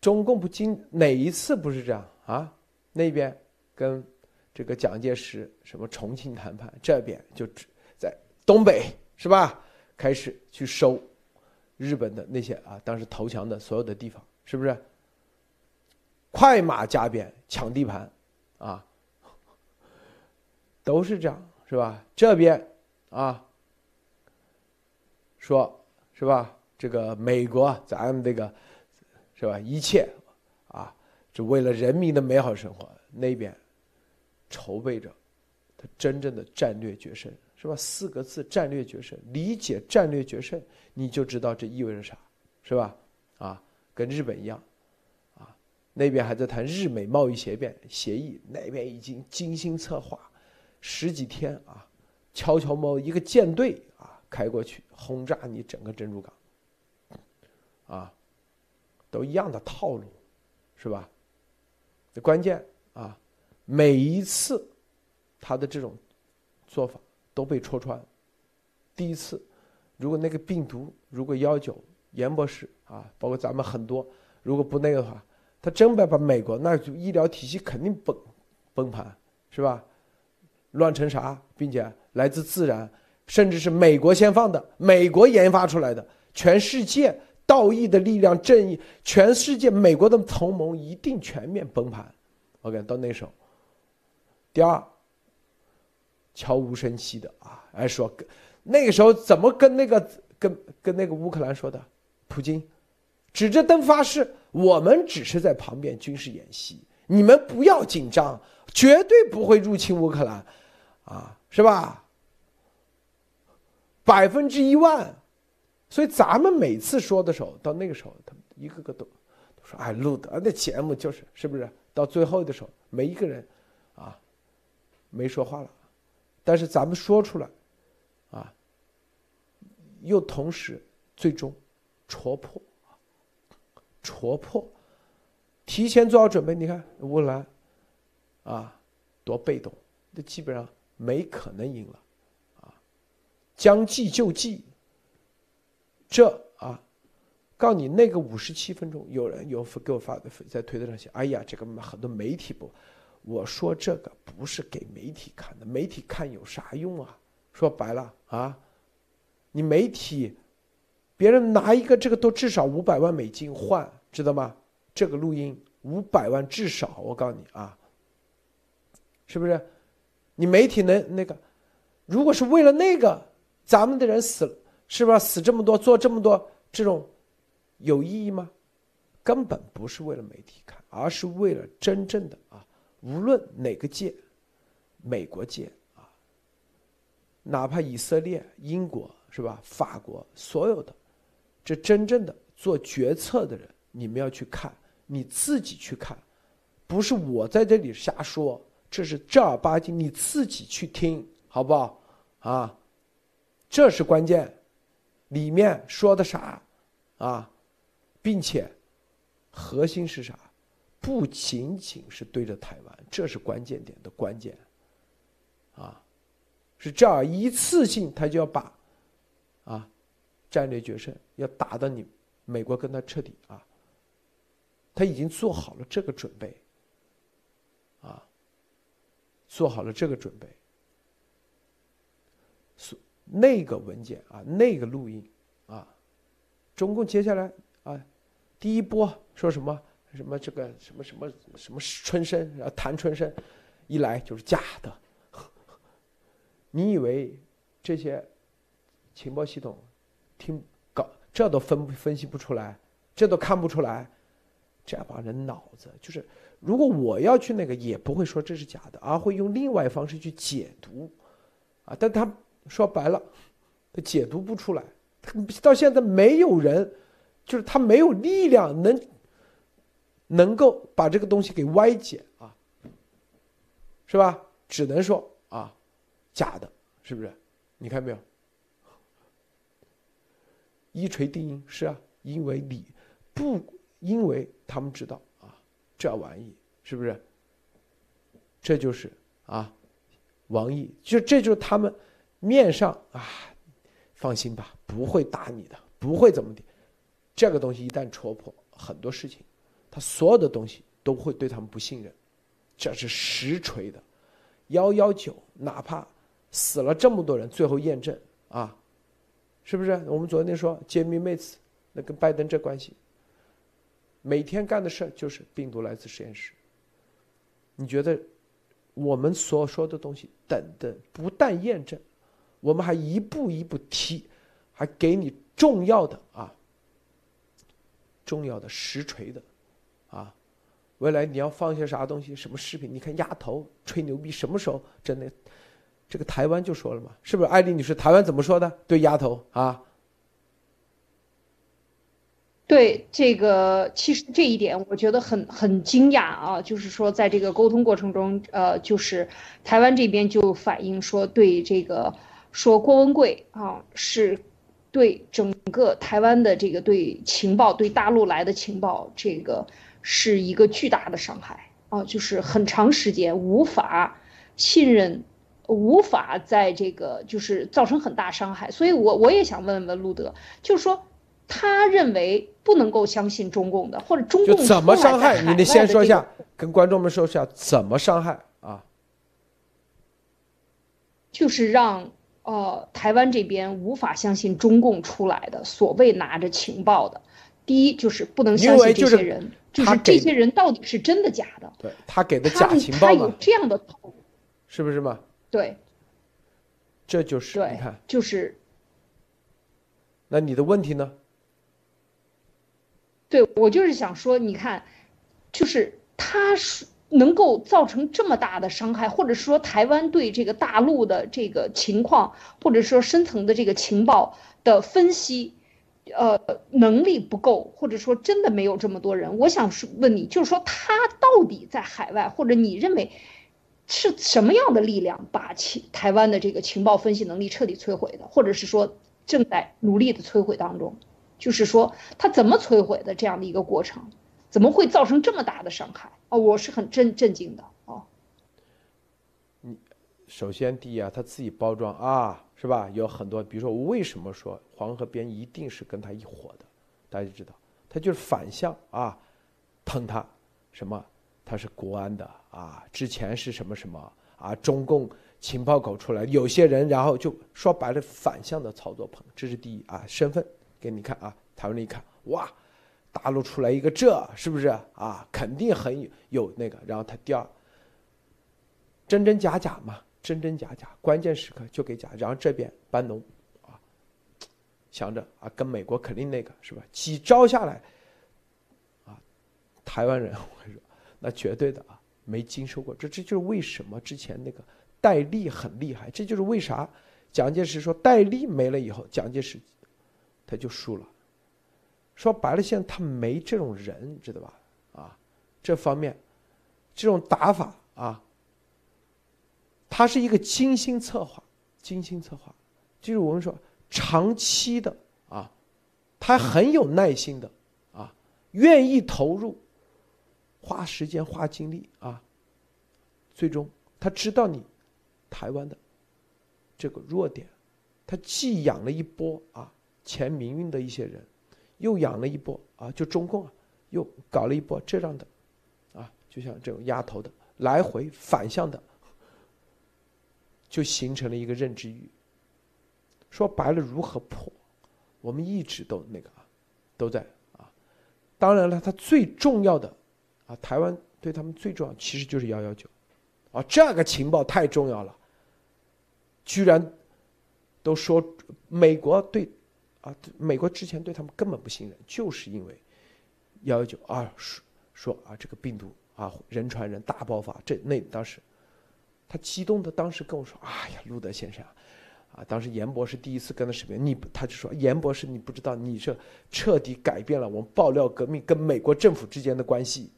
中共不经哪一次不是这样啊？那边跟这个蒋介石什么重庆谈判，这边就在东北是吧？开始去收。”日本的那些啊，当时投降的所有的地方，是不是快马加鞭抢地盘啊？都是这样，是吧？这边啊，说是吧？这个美国，咱们这个是吧？一切啊，就为了人民的美好生活。那边筹备着他真正的战略决胜。是吧？四个字：战略决胜。理解战略决胜，你就知道这意味着啥，是吧？啊，跟日本一样，啊，那边还在谈日美贸易协变协议，那边已经精心策划，十几天啊，悄悄摸一个舰队开过去轰炸你整个珍珠港，啊，都一样的套路，是吧？这关键啊，每一次他的这种做法。都被戳穿。第一次，如果那个病毒，如果幺九严博士啊，包括咱们很多，如果不那个的话，他真把把美国那就医疗体系肯定崩崩盘，是吧？乱成啥，并且来自自然，甚至是美国先放的，美国研发出来的，全世界道义的力量正义，全世界美国的同盟一定全面崩盘。OK，到那时候，第二。悄无声息的啊，还说，那个时候怎么跟那个跟跟那个乌克兰说的？普京指着灯发誓，我们只是在旁边军事演习，你们不要紧张，绝对不会入侵乌克兰，啊，是吧？百分之一万，所以咱们每次说的时候，到那个时候，他们一个个都都说，哎，录的那节目就是是不是？到最后的时候，没一个人啊没说话了。但是咱们说出来，啊，又同时最终戳破，戳破，提前做好准备。你看乌兰，啊，多被动，这基本上没可能赢了，将计就计。这啊，告你那个五十七分钟，有人有给我发的在推特上写，哎呀，这个很多媒体不。我说这个不是给媒体看的，媒体看有啥用啊？说白了啊，你媒体，别人拿一个这个都至少五百万美金换，知道吗？这个录音五百万至少，我告诉你啊，是不是？你媒体能那个？如果是为了那个，咱们的人死了，是吧？死这么多，做这么多这种，有意义吗？根本不是为了媒体看，而是为了真正的啊。无论哪个界，美国界啊，哪怕以色列、英国是吧？法国所有的，这真正的做决策的人，你们要去看，你自己去看，不是我在这里瞎说，这是正儿八经你自己去听，好不好？啊，这是关键，里面说的啥啊，并且核心是啥？不仅仅是对着台湾，这是关键点的关键，啊，是这样一次性他就要把，啊，战略决胜要打到你美国跟他彻底啊，他已经做好了这个准备，啊，做好了这个准备，那个文件啊，那个录音啊，中共接下来啊，第一波说什么？什么这个什么什么什么春生，然后谈春生，一来就是假的。你以为这些情报系统听搞这都分分析不出来，这都看不出来，这帮人脑子就是如果我要去那个，也不会说这是假的，而会用另外方式去解读，啊，但他说白了，他解读不出来，到现在没有人，就是他没有力量能能够把这个东西给歪解啊，是吧？只能说啊，假的，是不是？你看没有？一锤定音是啊，因为你不，因为他们知道啊。这玩意是不是？这就是啊，王毅就这就是他们面上啊，放心吧，不会打你的，不会怎么的。这个东西一旦戳破，很多事情，他所有的东西都会对他们不信任。这是实锤的，幺幺九，哪怕死了这么多人，最后验证啊，是不是？我们昨天说揭秘妹子，那跟拜登这关系。每天干的事就是病毒来自实验室。你觉得我们所说的东西，等等，不但验证，我们还一步一步提，还给你重要的啊，重要的实锤的啊。未来你要放些啥东西，什么视频？你看丫头吹牛逼，什么时候真的？这个台湾就说了嘛，是不是？艾丽女士，台湾怎么说的？对丫头啊？对这个，其实这一点我觉得很很惊讶啊，就是说在这个沟通过程中，呃，就是台湾这边就反映说，对这个说郭文贵啊，是对整个台湾的这个对情报，对大陆来的情报，这个是一个巨大的伤害啊，就是很长时间无法信任，无法在这个就是造成很大伤害，所以我我也想问问路德，就是说。他认为不能够相信中共的，或者中共怎么伤害？你得先说一下，跟观众们说一下怎么伤害啊？就是让呃台湾这边无法相信中共出来的所谓拿着情报的。第一就是不能相信这些人，就是这些人到底是真的假的？对他给的假情报他有这样的，是不是嘛？对，这就是你看，就是。那你的问题呢？对我就是想说，你看，就是他是能够造成这么大的伤害，或者说台湾对这个大陆的这个情况，或者说深层的这个情报的分析，呃，能力不够，或者说真的没有这么多人。我想是问你，就是说他到底在海外，或者你认为是什么样的力量把其台湾的这个情报分析能力彻底摧毁的，或者是说正在努力的摧毁当中？就是说，他怎么摧毁的这样的一个过程，怎么会造成这么大的伤害？哦，我是很震震惊的哦。你首先第一啊，他自己包装啊，是吧？有很多，比如说我为什么说黄河边一定是跟他一伙的？大家知道，他就是反向啊，喷他什么？他是国安的啊，之前是什么什么啊？中共情报狗出来，有些人然后就说白了反向的操作捧，这是第一啊，身份。给你看啊，台湾人一看，哇，大陆出来一个这是不是啊？肯定很有有那个。然后他第二，真真假假嘛，真真假假，关键时刻就给假。然后这边班农啊，想着啊，跟美国肯定那个是吧？几招下来，啊，台湾人我跟你说，那绝对的啊，没经受过。这这就是为什么之前那个戴笠很厉害。这就是为啥蒋介石说戴笠没了以后，蒋介石。他就输了。说白了，现在他没这种人，知道吧？啊，这方面，这种打法啊，他是一个精心策划、精心策划，就是我们说长期的啊，他很有耐心的啊，愿意投入，花时间、花精力啊，最终他知道你台湾的这个弱点，他寄养了一波啊。前民运的一些人，又养了一波啊，就中共啊，又搞了一波这样的，啊，就像这种压头的，来回反向的，就形成了一个认知域。说白了，如何破，我们一直都那个啊，都在啊。当然了，他最重要的啊，台湾对他们最重要，其实就是幺幺九，啊，这个情报太重要了，居然都说美国对。啊，美国之前对他们根本不信任，就是因为幺幺九啊说说啊这个病毒啊，人传人大爆发，这那当时，他激动的当时跟我说：“哎呀，路德先生啊，啊，当时严博士第一次跟他视频，你他就说严博士，你不知道，你这彻底改变了我们爆料革命跟美国政府之间的关系。”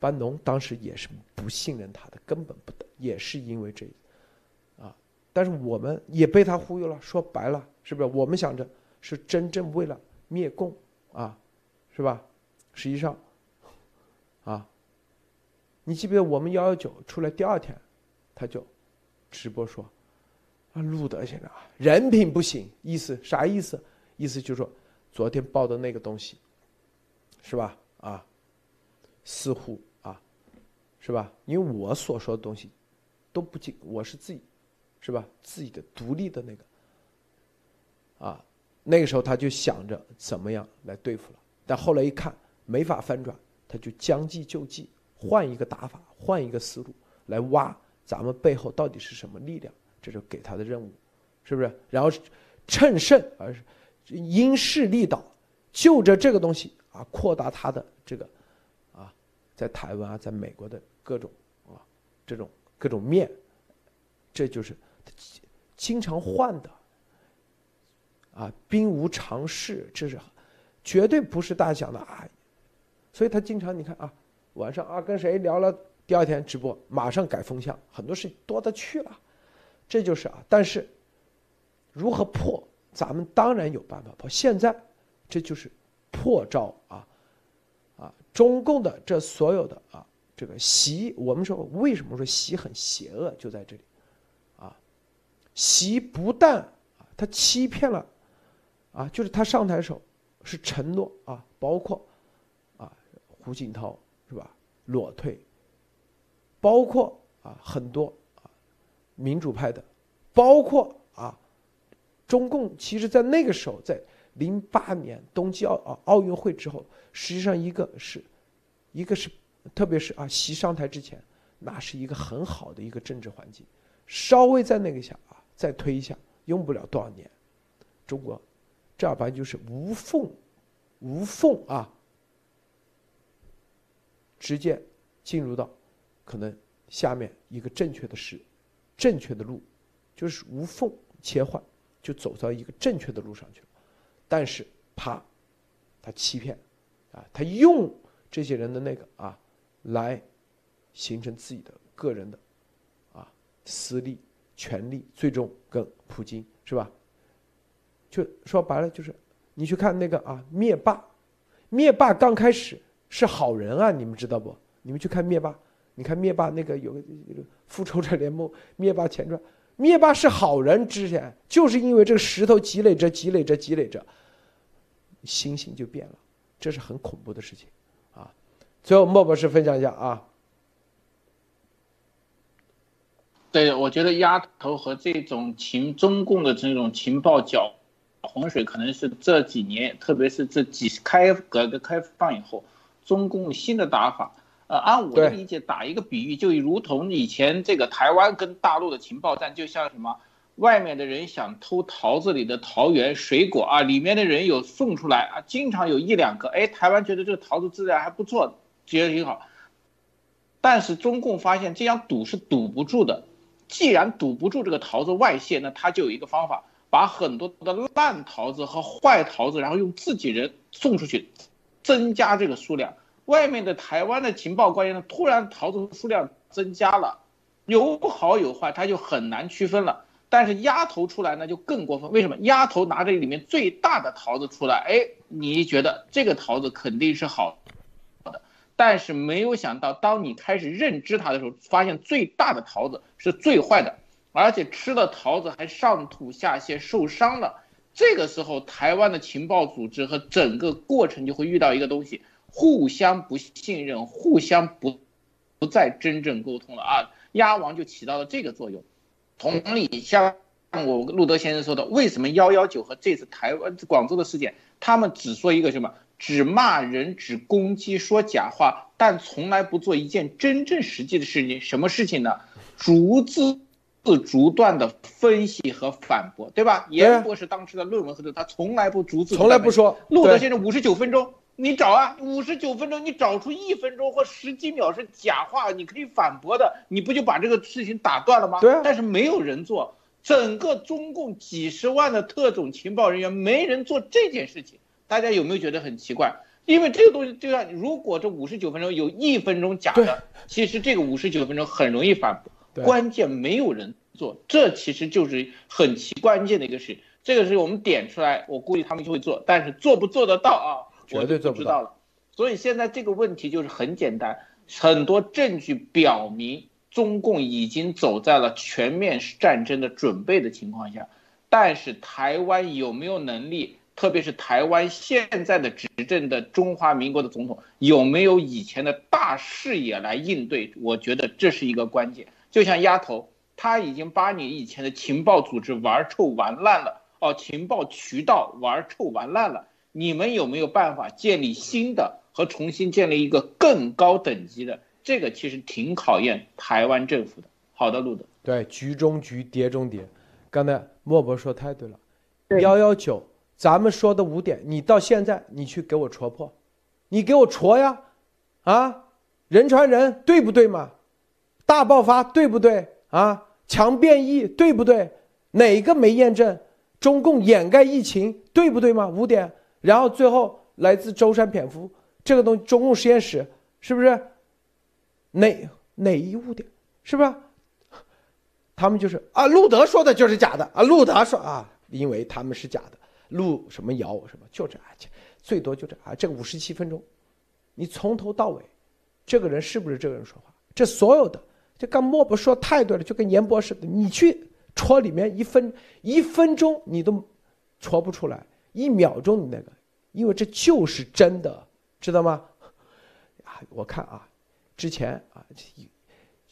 班农当时也是不信任他的，根本不得，也是因为这，啊，但是我们也被他忽悠了。说白了，是不是？我们想着是真正为了灭共啊，是吧？实际上，啊，你记不记得我们幺幺九出来第二天，他就直播说，啊，路德先生啊，人品不行，意思啥意思？意思就是说，昨天报的那个东西，是吧？啊，似乎啊。是吧？因为我所说的东西都不仅我是自己，是吧？自己的独立的那个啊，那个时候他就想着怎么样来对付了。但后来一看没法翻转，他就将计就计，换一个打法，换一个思路来挖咱们背后到底是什么力量。这就给他的任务，是不是？然后趁胜而因势利导，就着这个东西啊，扩大他的这个啊。在台湾啊，在美国的各种啊，这种各种面，这就是经常换的啊，兵无常势，这是绝对不是大家想的啊。所以他经常你看啊，晚上啊跟谁聊了，第二天直播马上改风向，很多事情多的去了。这就是啊，但是如何破，咱们当然有办法破。现在这就是破招啊啊。中共的这所有的啊，这个习，我们说为什么说习很邪恶，就在这里，习不但，他欺骗了，啊，就是他上台时候是承诺啊，包括啊胡锦涛是吧，裸退，包括啊很多啊民主派的，包括啊中共，其实在那个时候在。零八年冬季奥啊奥运会之后，实际上一个是，一个是，特别是啊习上台之前，那是一个很好的一个政治环境，稍微在那个下再推一下，用不了多少年，中国正儿八经就是无缝，无缝啊，直接进入到可能下面一个正确的时，正确的路，就是无缝切换，就走到一个正确的路上去了。但是，怕他欺骗，啊，他用这些人的那个啊，来形成自己的个人的啊私利、权利，最终跟普京是吧？就说白了，就是你去看那个啊，灭霸，灭霸刚开始是好人啊，你们知道不？你们去看灭霸，你看灭霸那个有个《复仇者联盟》灭霸前传。灭霸是好人，之前就是因为这个石头积累着、积累着、积累着，心性就变了，这是很恐怖的事情，啊！最后莫博士分享一下啊。对，我觉得丫头和这种情中共的这种情报搅洪水，可能是这几年，特别是这几开改革开放以后，中共新的打法。呃，按我的理解，打一个比喻，就如同以前这个台湾跟大陆的情报战，就像什么，外面的人想偷桃子里的桃园水果啊，里面的人有送出来啊，经常有一两个，哎，台湾觉得这个桃子质量还不错，觉得挺好，但是中共发现这样堵是堵不住的，既然堵不住这个桃子外泄，那他就有一个方法，把很多的烂桃子和坏桃子，然后用自己人送出去，增加这个数量。外面的台湾的情报官员呢，突然桃子数量增加了，有好有坏，他就很难区分了。但是鸭头出来呢，就更过分。为什么？鸭头拿着里面最大的桃子出来，哎，你觉得这个桃子肯定是好，但是没有想到，当你开始认知它的时候，发现最大的桃子是最坏的，而且吃了桃子还上吐下泻，受伤了。这个时候，台湾的情报组织和整个过程就会遇到一个东西。互相不信任，互相不不再真正沟通了啊！鸭王就起到了这个作用。同理，像我路德先生说的，为什么幺幺九和这次台湾广州的事件，他们只说一个什么？只骂人，只攻击，说假话，但从来不做一件真正实际的事情。什么事情呢？逐字逐段的分析和反驳，对吧？严博士当时的论文和他从来不逐字，从来不说。路德先生五十九分钟。你找啊，五十九分钟，你找出一分钟或十几秒是假话，你可以反驳的，你不就把这个事情打断了吗？对啊。但是没有人做，整个中共几十万的特种情报人员没人做这件事情，大家有没有觉得很奇怪？因为这个东西就像，如果这五十九分钟有一分钟假的，其实这个五十九分钟很容易反驳。关键没有人做，这其实就是很奇关键的一个事。这个是我们点出来，我估计他们就会做，但是做不做得到啊？绝对做不到了，所以现在这个问题就是很简单，很多证据表明中共已经走在了全面战争的准备的情况下，但是台湾有没有能力，特别是台湾现在的执政的中华民国的总统有没有以前的大视野来应对，我觉得这是一个关键。就像丫头，他已经把你以前的情报组织玩臭玩烂了，哦，情报渠道玩臭玩烂了。你们有没有办法建立新的和重新建立一个更高等级的？这个其实挺考验台湾政府的。好的，路德。对，局中局，谍中谍。刚才莫博说太对了。幺幺九，咱们说的五点，你到现在你去给我戳破，你给我戳呀，啊，人传人对不对嘛？大爆发对不对啊？强变异对不对？哪个没验证？中共掩盖疫情对不对嘛？五点。然后最后来自舟山蝙蝠这个东西，中共实验室是不是？哪哪一物点？是不是？他们就是啊，路德说的就是假的啊，路德说啊，因为他们是假的，路什么谣什么就这啊，最多就这啊，这五十七分钟，你从头到尾，这个人是不是这个人说话？这所有的，这刚莫不说太对了，就跟严博似的，你去戳里面一分一分钟你都戳不出来。一秒钟的那个，因为这就是真的，知道吗？啊，我看啊，之前啊，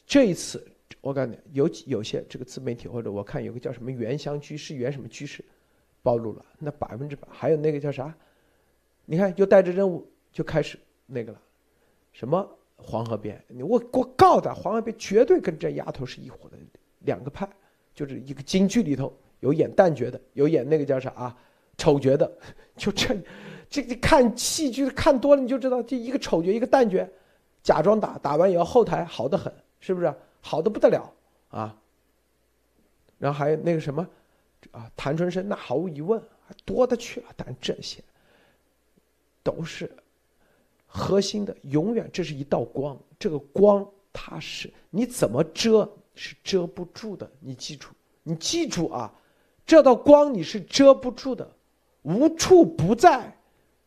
这一次我感觉有有些这个自媒体或者我看有个叫什么原乡居士原什么居士，暴露了那百分之百，还有那个叫啥？你看又带着任务就开始那个了，什么黄河边？你我我告他，黄河边绝对跟这丫头是一伙的，两个派，就是一个京剧里头有演旦角的，有演那个叫啥啊？丑角的，就这，这个看戏剧看多了你就知道，这一个丑角一个旦角，假装打打完以后后台好的很，是不是？好的不得了啊！然后还有那个什么，啊，谭春生那毫无疑问多的去了，但这些都是核心的，永远这是一道光，这个光它是你怎么遮是遮不住的，你记住，你记住啊，这道光你是遮不住的。无处不在，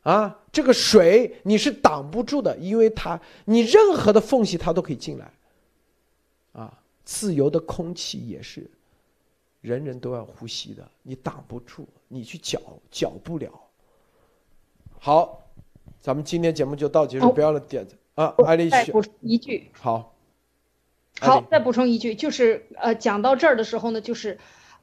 啊，这个水你是挡不住的，因为它你任何的缝隙它都可以进来，啊，自由的空气也是，人人都要呼吸的，你挡不住，你去搅搅不了。好，咱们今天节目就到结束，不要了点子。啊，艾丽再补充一句，好，好，再补充一句，就是呃，讲到这儿的时候呢，就是。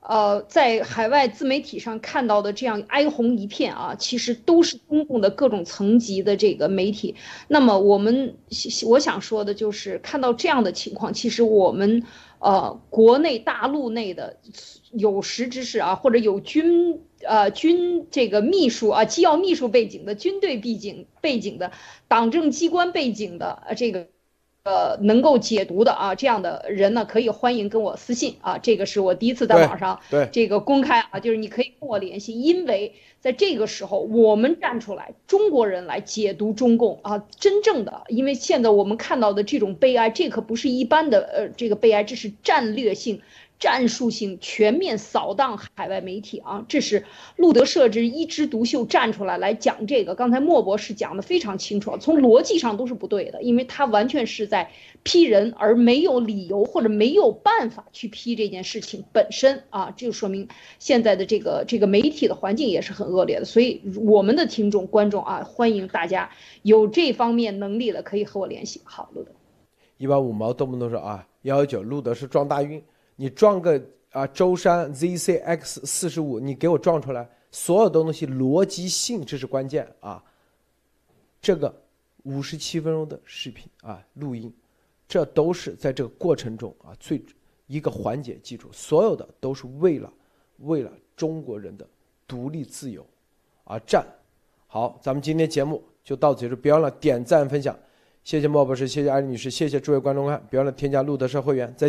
呃，在海外自媒体上看到的这样哀鸿一片啊，其实都是中共的各种层级的这个媒体。那么我们我想说的就是，看到这样的情况，其实我们呃国内大陆内的有识之士啊，或者有军呃军这个秘书啊，机要秘书背景的、军队背景背景的、党政机关背景的呃这个。呃，能够解读的啊，这样的人呢，可以欢迎跟我私信啊。这个是我第一次在网上对这个公开啊，就是你可以跟我联系，因为在这个时候，我们站出来，中国人来解读中共啊，真正的，因为现在我们看到的这种悲哀，这可不是一般的呃这个悲哀，这是战略性。战术性全面扫荡海外媒体啊，这是路德社之一枝独秀站出来来讲这个。刚才莫博士讲的非常清楚，从逻辑上都是不对的，因为他完全是在批人，而没有理由或者没有办法去批这件事情本身啊，这就说明现在的这个这个媒体的环境也是很恶劣的。所以我们的听众观众啊，欢迎大家有这方面能力的可以和我联系。好，路德，一百五毛动不动说啊，幺幺九路德是撞大运。你撞个啊，舟山 ZCX 四十五，你给我撞出来，所有的东西逻辑性这是关键啊。这个五十七分钟的视频啊，录音，这都是在这个过程中啊，最一个环节，记住，所有的都是为了为了中国人的独立自由而战。好，咱们今天节目。就到此结束，别忘了点赞分享。谢谢莫博士，谢谢艾丽女士，谢谢诸位观众看，别忘了添加路德社会员，再见。